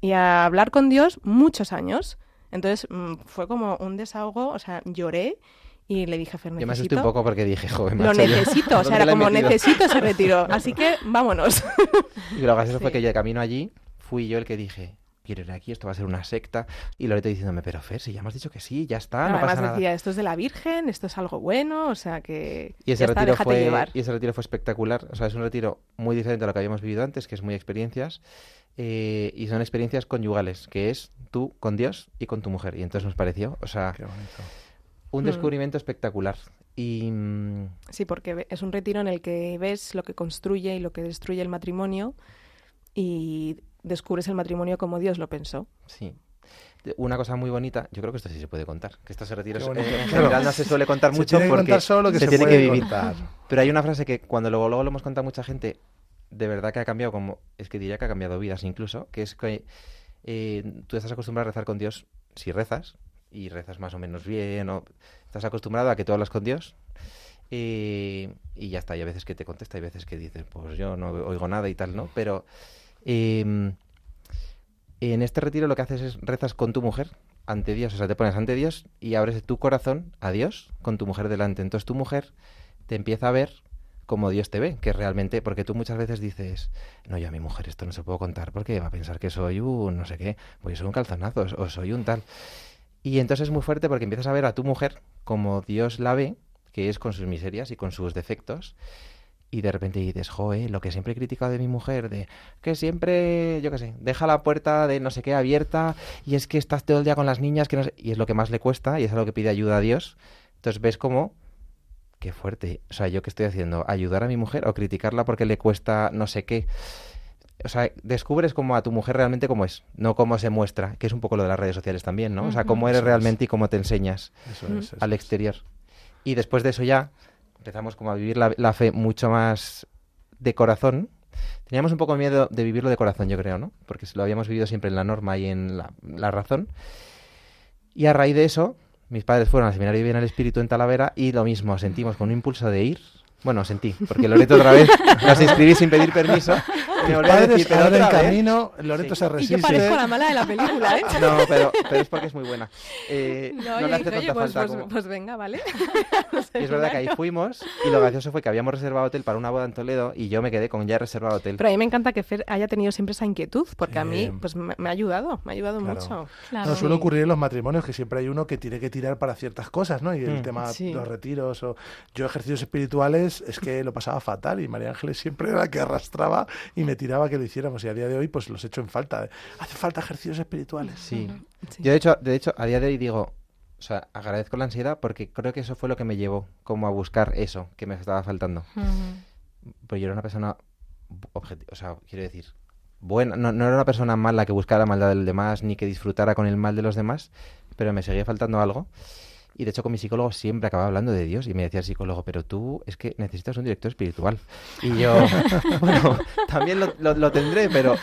y a hablar con Dios muchos años. Entonces mm, fue como un desahogo, o sea, lloré y le dije a Fer, Yo me asusté un poco porque dije, joder, Lo necesito, o sea, ¿dónde era como necesito ese retiro. Así que vámonos. Y lo gracioso fue Sí. que yo de camino allí fui yo el que dije, quiero ir aquí, esto va a ser una secta. Y Loreto diciéndome, pero Fer, si ya hemos dicho que sí, ya está, no Además pasa nada. decía, esto es de la Virgen, esto es algo bueno, o sea que Y ese, ya está, retiro déjate fue, llevar. y ese retiro fue espectacular. O sea, es un retiro muy diferente a lo que habíamos vivido antes, que es muy experiencias. eh, y son experiencias conyugales, que es tú con Dios y con tu mujer. Y entonces nos pareció, o sea, Qué bonito. Un Mm. descubrimiento espectacular. Y mm, Sí, porque es un retiro en el que ves lo que construye y lo que destruye el matrimonio y descubres el matrimonio como Dios lo pensó. sí. Una cosa muy bonita, yo creo que esto sí se puede contar, que estos retiros eh, en general no se suele contar Se mucho tiene que porque contar solo que se, tiene que vivir. contar. Pero hay una frase que cuando luego, luego lo hemos contado a mucha gente, de verdad que ha cambiado, como es que diría que ha cambiado vidas incluso, que es que eh, tú estás acostumbrado a rezar con Dios si rezas, y rezas más o menos bien, o estás acostumbrado a que tú hablas con Dios, eh, y ya está, hay a veces que te contesta, hay veces que dices, pues yo no oigo nada y tal, ¿no? Pero eh, en este retiro lo que haces es rezas con tu mujer ante Dios, o sea, te pones ante Dios y abres tu corazón a Dios con tu mujer delante. Entonces tu mujer te empieza a ver como Dios te ve, que realmente, porque tú muchas veces dices, no, yo a mi mujer esto no se puedo contar porque va a pensar que soy un no sé qué, pues soy un calzonazo o soy un tal. Y entonces es muy fuerte porque empiezas a ver a tu mujer como Dios la ve, que es con sus miserias y con sus defectos, y de repente dices, joe, lo que siempre he criticado de mi mujer, de que siempre, yo qué sé, deja la puerta de no sé qué abierta y es que estás todo el día con las niñas, que no sé- y es lo que más le cuesta y es a lo que pide ayuda a Dios. Entonces ves como, qué fuerte, o sea, yo qué estoy haciendo, ayudar a mi mujer o criticarla porque le cuesta no sé qué. O sea, descubres como a tu mujer realmente cómo es, no cómo se muestra, que es un poco lo de las redes sociales también, ¿no? O sea, cómo eres Eso es. realmente y cómo te enseñas Eso es, eso al exterior. Y después de eso ya empezamos como a vivir la, la fe mucho más de corazón. Teníamos un poco miedo de vivirlo de corazón, yo creo, ¿no? Porque lo habíamos vivido siempre en la norma y en la, la razón. Y a raíz de eso, mis padres fueron al seminario de Bien al Espíritu en Talavera y lo mismo, sentimos con un impulso de ir. Bueno, sentí, porque Loreto otra vez nos inscribí sin pedir permiso. Y me volvió a decir, pero en otra vez". camino, Loreto Sí. se Y resiste. yo parezco la mala de la película, ¿eh? No, pero, pero es porque es muy buena. Eh, No, no le hace dije, oye, tanta pues, falta pues- como- pues venga, ¿vale? Y es verdad que ahí fuimos y lo gracioso fue que habíamos reservado hotel para una boda en Toledo y yo me quedé con ya reservado hotel. Pero a mí me encanta que Fer haya tenido siempre esa inquietud, porque a mí Sí. pues me, me ha ayudado, me ha ayudado Claro. mucho. Claro. No suele ocurrir en los matrimonios que siempre hay uno que tiene que tirar para ciertas cosas, ¿no? Y el Mm. tema Sí. los retiros o yo ejercicios espirituales es que lo pasaba fatal y María Ángeles siempre era la que arrastraba y me tiraba que lo hiciéramos y a día de hoy pues los echo en falta. Hace falta ejercicios espirituales. Sí. Sí. Yo de hecho, de hecho, a día de hoy digo, o sea, agradezco la ansiedad porque creo que eso fue lo que me llevó como a buscar eso que me estaba faltando. Ujú. Pues yo era una persona objeti- o sea, quiero decir, buena, no, no era una persona mala que buscara la maldad del demás ni que disfrutara con el mal de los demás, pero me seguía faltando algo. Y de hecho con mi psicólogo siempre acababa hablando de Dios y me decía el psicólogo, pero tú es que necesitas un director espiritual. Y yo, bueno, también lo, lo- lo tendré, pero...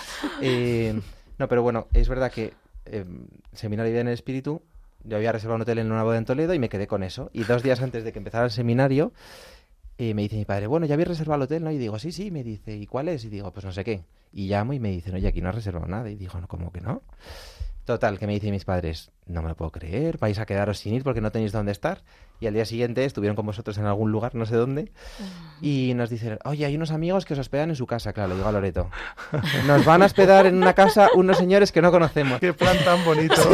eh, no, pero bueno, es verdad que eh, seminario de en el espíritu, yo había reservado un hotel en una boda en Toledo y me quedé con eso. Y dos días antes de que empezara el seminario, eh, me dice mi padre, bueno, ya habéis reservado el hotel, ¿no? Y digo, sí, sí, me dice, ¿y cuál es? Y digo, pues no sé qué. Y llamo y me dicen, oye, aquí no has reservado nada. Y digo, no, ¿cómo que no? Total, que me dicen mis padres, no me lo puedo creer, vais a quedaros sin ir porque no tenéis dónde estar. Y al día siguiente estuvieron con vosotros en algún lugar, no sé dónde, y nos dicen, oye, hay unos amigos que os hospedan en su casa, claro, le digo a Loreto. Nos van a hospedar en una casa unos señores que no conocemos. Qué plan tan bonito.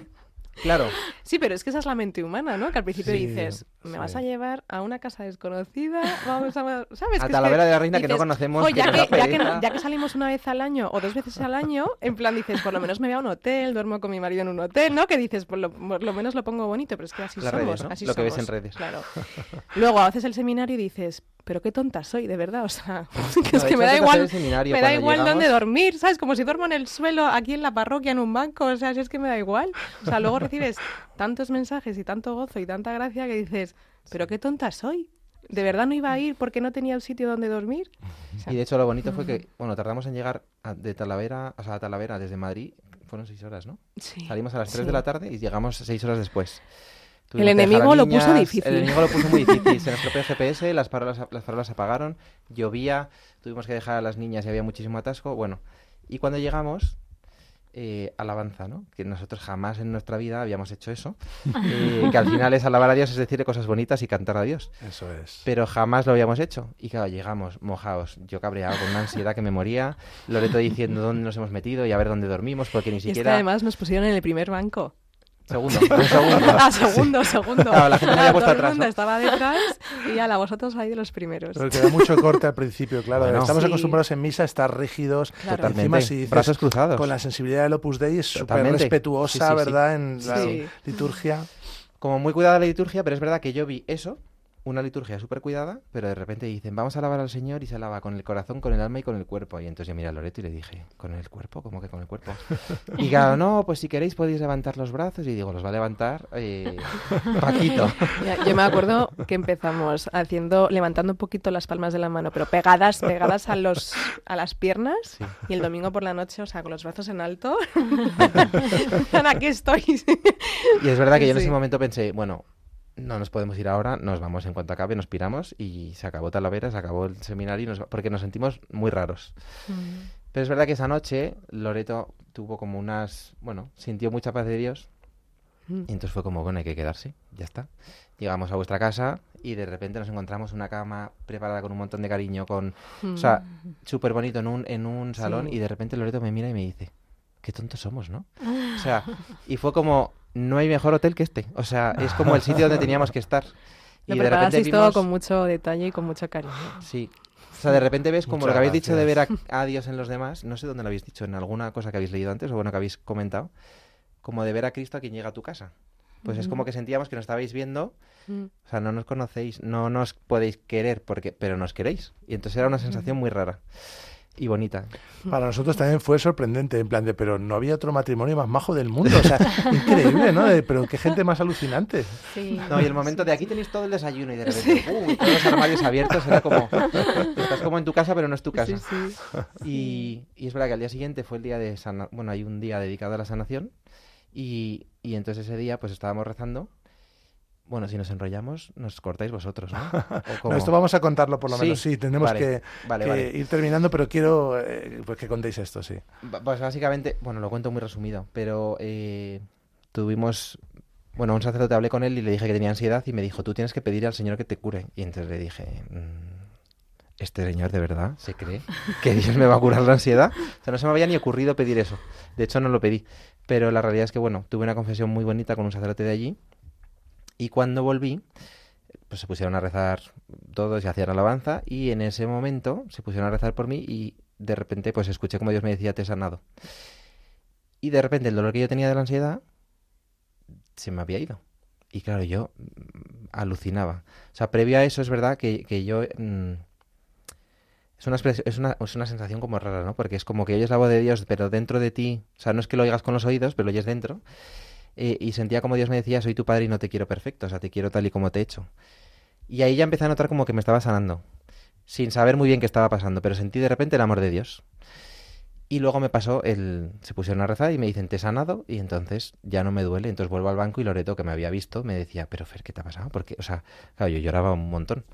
Claro, Sí, pero es que esa es la mente humana, ¿no? Que al principio Sí, dices, me sí. vas a llevar a una casa desconocida, vamos a... ¿Sabes? A Que es Talavera que de la Reina, que no conocemos, "Jo, que ya, que, ya, que, pereza". ya que salimos una vez al año o dos veces al año, en plan dices, por lo menos me voy a un hotel, duermo con mi marido en un hotel, ¿no? Que dices, por lo, por lo menos lo pongo bonito, pero es que así Las somos, redes, ¿no? así Lo que ves en redes. Claro. Luego haces el seminario y dices, pero qué tonta soy, de verdad, o sea, que es que me da igual, me da igual dónde dormir, ¿sabes? Como si duermo en el suelo aquí en la parroquia, en un banco, o sea, si es que me da igual. O sea, luego recibes tantos mensajes y tanto gozo y tanta gracia que dices, pero qué tonta soy. ¿De verdad no iba a ir porque no tenía un sitio donde dormir? O sea, Y de hecho lo bonito fue que, bueno, tardamos en llegar a- de Talavera, o sea, a Talavera desde Madrid, fueron seis horas, ¿no? sí, Salimos a las 3 sí. de la tarde y llegamos seis horas después. El enemigo lo puso difícil. El enemigo lo puso muy difícil. Se nos estropeó el GPS, las farolas, las farolas apagaron, llovía, tuvimos que dejar a las niñas y había muchísimo atasco. Bueno, y cuando llegamos, eh, alabanza, ¿no? Que nosotros jamás en nuestra vida habíamos hecho eso. Eh, que al final es alabar a Dios, es decirle cosas bonitas y cantar a Dios. Eso es. Pero jamás lo habíamos hecho. Y claro, llegamos mojados. Yo cabreado con una ansiedad que me moría. Loreto diciendo dónde nos hemos metido y a ver dónde dormimos, porque ni Y es que siquiera. además nos pusieron en el primer banco. Segundo, un segundo. ah, segundo, segundo. Claro, la gente se había puesto todo el atrás, mundo ¿no? estaba detrás y a la vosotros ahí de los primeros. Pero que da mucho corte al principio, claro. Bueno. Estamos Sí. acostumbrados en misa a estar rígidos. Claro. Totalmente. Encima, si dices Brazos cruzados. Con la sensibilidad del Opus Dei es súper respetuosa, Sí, sí, sí. ¿verdad? En la Sí. liturgia. Como muy cuidada la liturgia, pero es verdad que yo vi eso, una liturgia súper cuidada, pero de repente dicen, vamos a alabar al Señor y se alaba con el corazón, con el alma y con el cuerpo. Y entonces yo miré a Loreto y le dije, ¿con el cuerpo? ¿Cómo que con el cuerpo? Y claro, no, pues si queréis podéis levantar los brazos. Y digo, los va a levantar eh, Paquito. Ya, Yo me acuerdo que empezamos haciendo, levantando un poquito las palmas de la mano, pero pegadas, pegadas a los a las piernas. Sí. Y el domingo por la noche, o sea, con los brazos en alto. Aquí estoy. Y es verdad que yo en Sí. ese momento pensé, bueno, no nos podemos ir ahora, nos vamos en cuanto acabe, nos piramos y se acabó Talavera, se acabó el seminario, y nos porque nos sentimos muy raros. Pero es verdad que esa noche Loreto tuvo como unas, bueno, sintió mucha paz de Dios Mm. y entonces fue como, bueno, hay que quedarse, ya está. Llegamos a vuestra casa y de repente nos encontramos una cama preparada con un montón de cariño, con, o sea, súper bonito en un, en un salón Mm. Sí. y de repente Loreto me mira y me dice, qué tontos somos, ¿no? O sea, y fue como, no hay mejor hotel que este. O sea, es como el sitio donde teníamos que estar. Lo Y de repente preparasteis todo vimos... con mucho detalle y con mucho cariño. Sí. O sea, de repente ves como Muchas lo que habéis dicho de ver a, gracias. a Dios en los demás, no sé dónde lo habéis dicho, en alguna cosa que habéis leído antes o bueno, que habéis comentado, como de ver a Cristo a quien llega a tu casa. Pues es como que sentíamos que nos estabais viendo, Mm. o sea, no nos conocéis, no nos podéis querer, porque, pero nos queréis. Y entonces era una sensación muy rara y bonita. Para nosotros también fue sorprendente, en plan de, pero no había otro matrimonio más majo del mundo. O sea, increíble, ¿no? De, pero qué gente más alucinante. Sí. No, y el momento de aquí tenéis todo el desayuno y de repente, ¡uh! y todos los armarios abiertos, era como, estás como en tu casa, pero no es tu casa. Sí, sí. Y, y es verdad que al día siguiente fue el día de sana... bueno, hay un día dedicado a la sanación y, y entonces ese día pues estábamos rezando. Bueno, si nos enrollamos, nos cortáis vosotros, ¿no? ¿O No, esto vamos a contarlo por lo Sí, menos. Sí, tenemos vale, que, vale, que vale. ir terminando, pero quiero eh, pues que contéis esto, sí. Pues básicamente, bueno, lo cuento muy resumido, pero eh, tuvimos, bueno, un sacerdote hablé con él y le dije que tenía ansiedad y me dijo, tú tienes que pedir al Señor que te cure. Y entonces le dije, "Mm, ¿este señor de verdad se cree que Dios me va a curar la ansiedad? O sea, no se me había ni ocurrido pedir eso. De hecho, no lo pedí. Pero la realidad es que, bueno, tuve una confesión muy bonita con un sacerdote de allí y cuando volví, pues se pusieron a rezar todos y hacían alabanza y en ese momento se pusieron a rezar por mí y de repente pues escuché como Dios me decía te he sanado. Y de repente el dolor que yo tenía de la ansiedad se me había ido. Y claro, yo mm, alucinaba. O sea, previo a eso es verdad que, que yo... mm, es una, es, una, es una sensación como rara, ¿no? Porque es como que oyes la voz de Dios, pero dentro de ti, o sea, no es que lo oigas con los oídos, pero lo oyes dentro. Eh, y sentía como Dios me decía, soy tu padre y no te quiero perfecto, o sea, te quiero tal y como te he hecho. Y ahí ya empecé a notar como que me estaba sanando, sin saber muy bien qué estaba pasando, pero sentí de repente el amor de Dios. Y luego me pasó el... Se pusieron a rezar y me dicen, te he sanado, y entonces ya no me duele. Entonces vuelvo al banco y Loreto, que me había visto, me decía, pero Fer, ¿qué te ha pasado? Porque, o sea, claro, yo lloraba un montón.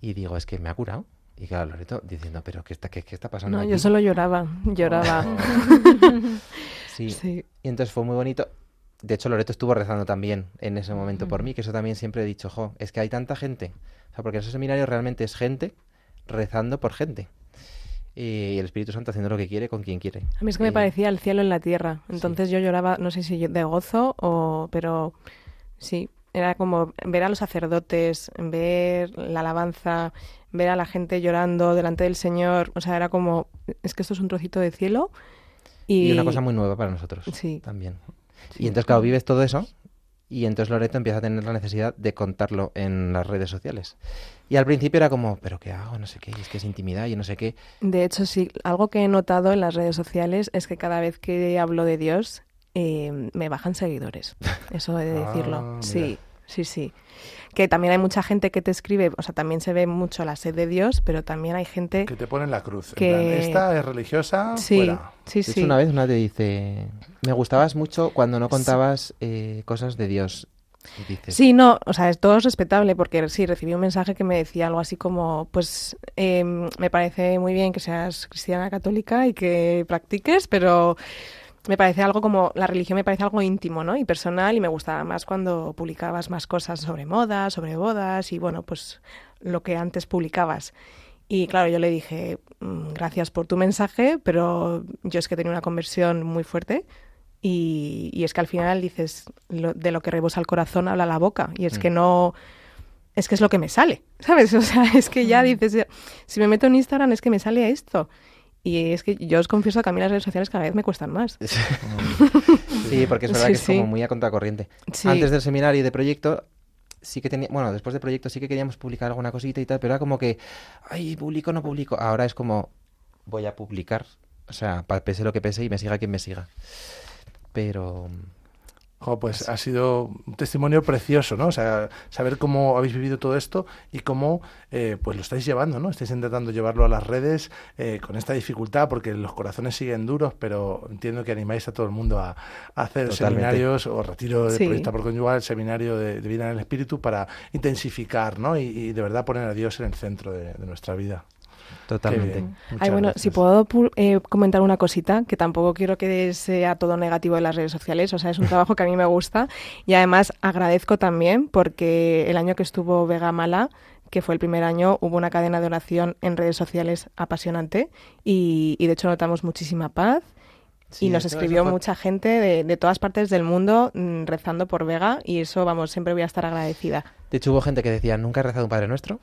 Y digo, es que me ha curado. Y claro, Loreto diciendo, pero ¿qué está, qué, qué está pasando No, aquí?". yo solo lloraba, lloraba. Sí. Sí. Y entonces fue muy bonito. De hecho, Loreto estuvo rezando también en ese momento por mí, que eso también siempre he dicho, jo, es que hay tanta gente. O sea, porque en esos seminarios realmente es gente rezando por gente. Y el Espíritu Santo haciendo lo que quiere con quien quiere. A mí es que me parecía el cielo en la tierra. Entonces yo lloraba, no sé si de gozo o... Pero sí, era como ver a los sacerdotes, ver la alabanza, ver a la gente llorando delante del Señor. O sea, era como, es que esto es un trocito de cielo. Y, Y una cosa muy nueva para nosotros Sí. también. Y entonces, claro, vives todo eso y entonces Loreto empieza a tener la necesidad de contarlo en las redes sociales. Y al principio era como, ¿pero qué hago? No sé qué, es que es intimidad y no sé qué. De hecho, sí, algo que he notado en las redes sociales es que cada vez que hablo de Dios eh, me bajan seguidores. Eso he de Ah, decirlo. Sí, sí, sí. Que también hay mucha gente que te escribe, o sea, también se ve mucho la sed de Dios, pero también hay gente Que te ponen la cruz. en Que- plan, Esta es religiosa, Sí, fuera. sí, De hecho, sí. una vez una te dice, me gustabas mucho cuando no contabas eh, cosas de Dios. Dices, Sí, no, o sea, es todo es respetable porque sí, recibí un mensaje que me decía algo así como, pues em, me parece muy bien que seas cristiana católica y que practiques, pero me parece algo como, la religión me parece algo íntimo, ¿no? Y personal y me gustaba más cuando publicabas más cosas sobre moda, sobre bodas y bueno, pues lo que antes publicabas. Y claro, yo le dije, "Mm, gracias por tu mensaje, pero yo es que tenía una conversión muy fuerte y, y es que al final dices, lo- de lo que rebosa el corazón habla la boca y es Mm. que no, es que es lo que me sale, ¿sabes? O sea, es que ya dices, si me meto en Instagram es que me sale esto. Y es que yo os confieso que a mí las redes sociales cada vez me cuestan más. Sí, porque es verdad Sí, que es sí. como muy a contracorriente. Sí. Antes del seminario y de proyecto, sí que tenía, bueno, después de proyecto sí que queríamos publicar alguna cosita y tal, pero era como que, ay, publico o no publico. Ahora es como, voy a publicar, o sea, pese lo que pese y me siga quien me siga. Pero, Jo, pues ha sido un testimonio precioso, ¿no? O sea, saber cómo habéis vivido todo esto y cómo eh, pues lo estáis llevando, ¿no? Estáis intentando llevarlo a las redes eh, con esta dificultad porque los corazones siguen duros, pero entiendo que animáis a todo el mundo a, a hacer Totalmente. seminarios o retiro de Sí. proyecto por conyugal, seminario de, de vida en el espíritu para intensificar, ¿no? Y, y de verdad poner a Dios en el centro de, de nuestra vida. Totalmente. Ay, bueno, gracias. si puedo pu- eh, comentar una cosita, que tampoco quiero que sea todo negativo en las redes sociales, o sea, es un trabajo que a mí me gusta y además agradezco también porque el año que estuvo Vega Mala, que fue el primer año, hubo una cadena de oración en redes sociales apasionante y, y de hecho notamos muchísima paz. Sí, y nos escribió fue- mucha gente de, de todas partes del mundo mm, rezando por Vega y eso, vamos, siempre voy a estar agradecida. De hecho, hubo gente que decía, nunca he rezado un Padre Nuestro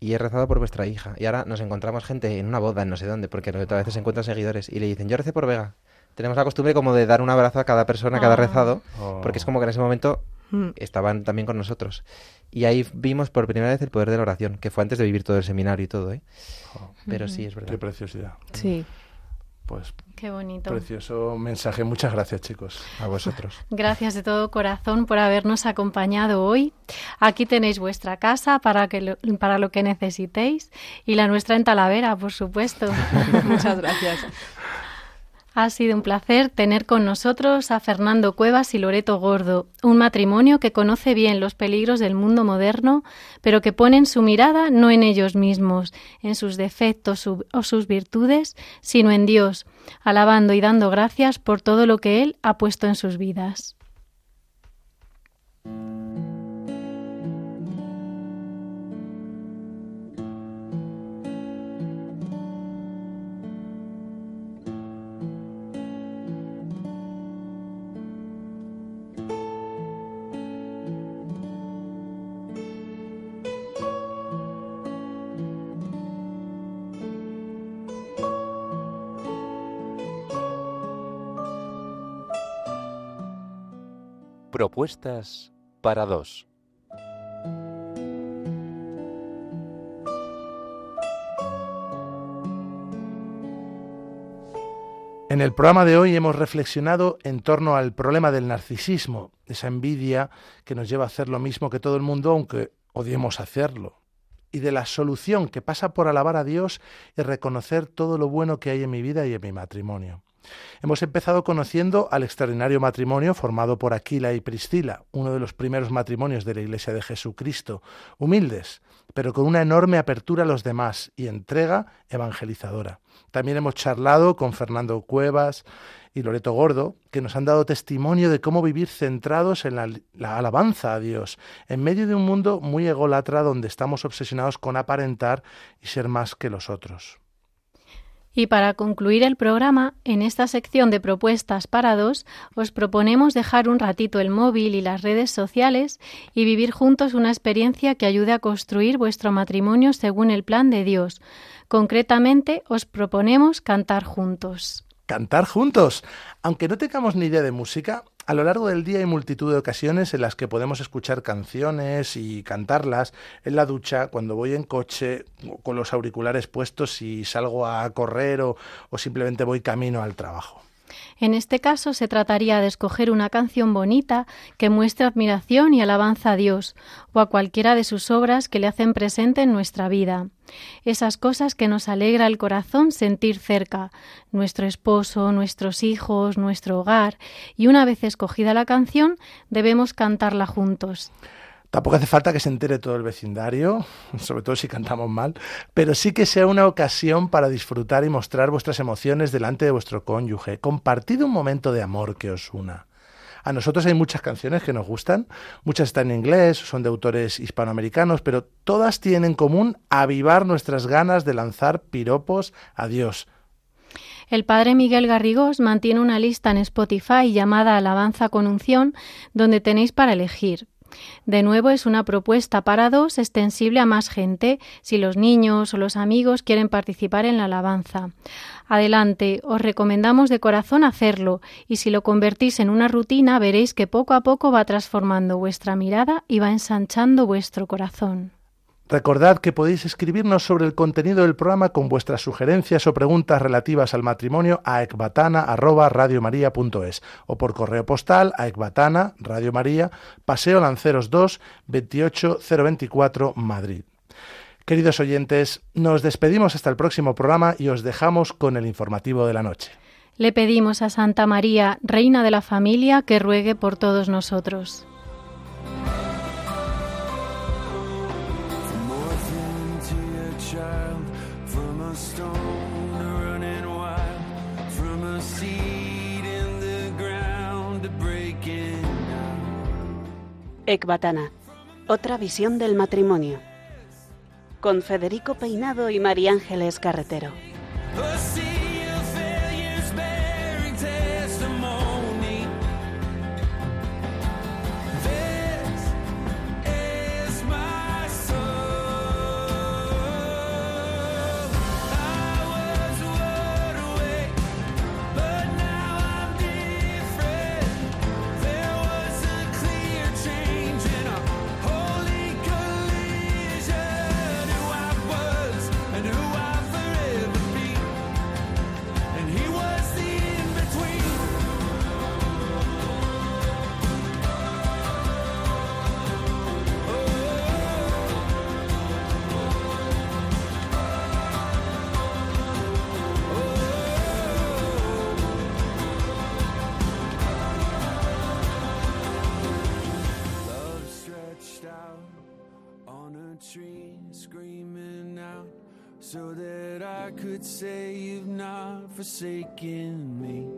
y he rezado por vuestra hija. Y ahora nos encontramos gente en una boda, en no sé dónde, porque a veces se encuentran seguidores y le dicen, yo recé por Vega. Tenemos la costumbre como de dar un abrazo a cada persona, a cada Ah. rezado, Oh. porque es como que en ese momento Mm. estaban también con nosotros. Y ahí vimos por primera vez el poder de la oración, que fue antes de vivir todo el seminario y todo, ¿eh? Jo, Pero sí, es qué verdad. preciosidad. Sí. Pues Qué bonito. precioso mensaje. Muchas gracias, chicos. A vosotros. Gracias de todo corazón por habernos acompañado hoy. Aquí tenéis vuestra casa para, que lo, para lo que necesitéis y la nuestra en Talavera, por supuesto. Muchas gracias. Ha sido un placer tener con nosotros a Fernando Cuevas y Loreto Gordo, un matrimonio que conoce bien los peligros del mundo moderno, pero que ponen su mirada no en ellos mismos, en sus defectos o sus virtudes, sino en Dios, alabando y dando gracias por todo lo que Él ha puesto en sus vidas. Propuestas para dos. En el programa de hoy hemos reflexionado en torno al problema del narcisismo, esa envidia que nos lleva a hacer lo mismo que todo el mundo, aunque odiemos hacerlo, y de la solución que pasa por alabar a Dios y reconocer todo lo bueno que hay en mi vida y en mi matrimonio. Hemos empezado conociendo al extraordinario matrimonio formado por Aquila y Priscila, uno de los primeros matrimonios de la Iglesia de Jesucristo, humildes, pero con una enorme apertura a los demás y entrega evangelizadora. También hemos charlado con Fernando Cuevas y Loreto Gordo, que nos han dado testimonio de cómo vivir centrados en la, la alabanza a Dios, en medio de un mundo muy ególatra donde estamos obsesionados con aparentar y ser más que los otros. Y para concluir el programa, en esta sección de propuestas para dos, os proponemos dejar un ratito el móvil y las redes sociales y vivir juntos una experiencia que ayude a construir vuestro matrimonio según el plan de Dios. Concretamente, os proponemos cantar juntos. Cantar juntos. Aunque no tengamos ni idea de música, a lo largo del día hay multitud de ocasiones en las que podemos escuchar canciones y cantarlas en la ducha, cuando voy en coche, con los auriculares puestos y salgo a correr o, o simplemente voy camino al trabajo. En este caso se trataría de escoger una canción bonita que muestre admiración y alabanza a Dios o a cualquiera de sus obras que le hacen presente en nuestra vida. Esas cosas que nos alegra el corazón sentir cerca, nuestro esposo, nuestros hijos, nuestro hogar, y una vez escogida la canción debemos cantarla juntos. Tampoco hace falta que se entere todo el vecindario, sobre todo si cantamos mal, pero sí que sea una ocasión para disfrutar y mostrar vuestras emociones delante de vuestro cónyuge. Compartid un momento de amor que os una. A nosotros hay muchas canciones que nos gustan, muchas están en inglés, son de autores hispanoamericanos, pero todas tienen en común avivar nuestras ganas de lanzar piropos a Dios. El padre Miguel Garrigós mantiene una lista en Spotify llamada Alabanza con unción, donde tenéis para elegir. De nuevo es una propuesta para dos extensible a más gente si los niños o los amigos quieren participar en la alabanza. Adelante, os recomendamos de corazón hacerlo y si lo convertís en una rutina veréis que poco a poco va transformando vuestra mirada y va ensanchando vuestro corazón. Recordad que podéis escribirnos sobre el contenido del programa con vuestras sugerencias o preguntas relativas al matrimonio a ecbatana@radiomaria.es o por correo postal a ecbatana, Radio María, Paseo Lanceros 2, 28024, Madrid. Queridos oyentes, nos despedimos hasta el próximo programa y os dejamos con el informativo de la noche. Le pedimos a Santa María, Reina de la Familia, que ruegue por todos nosotros. Ecbatana, otra visión del matrimonio. Con Federico Peinado y María Ángeles Carretero. Forsaken me.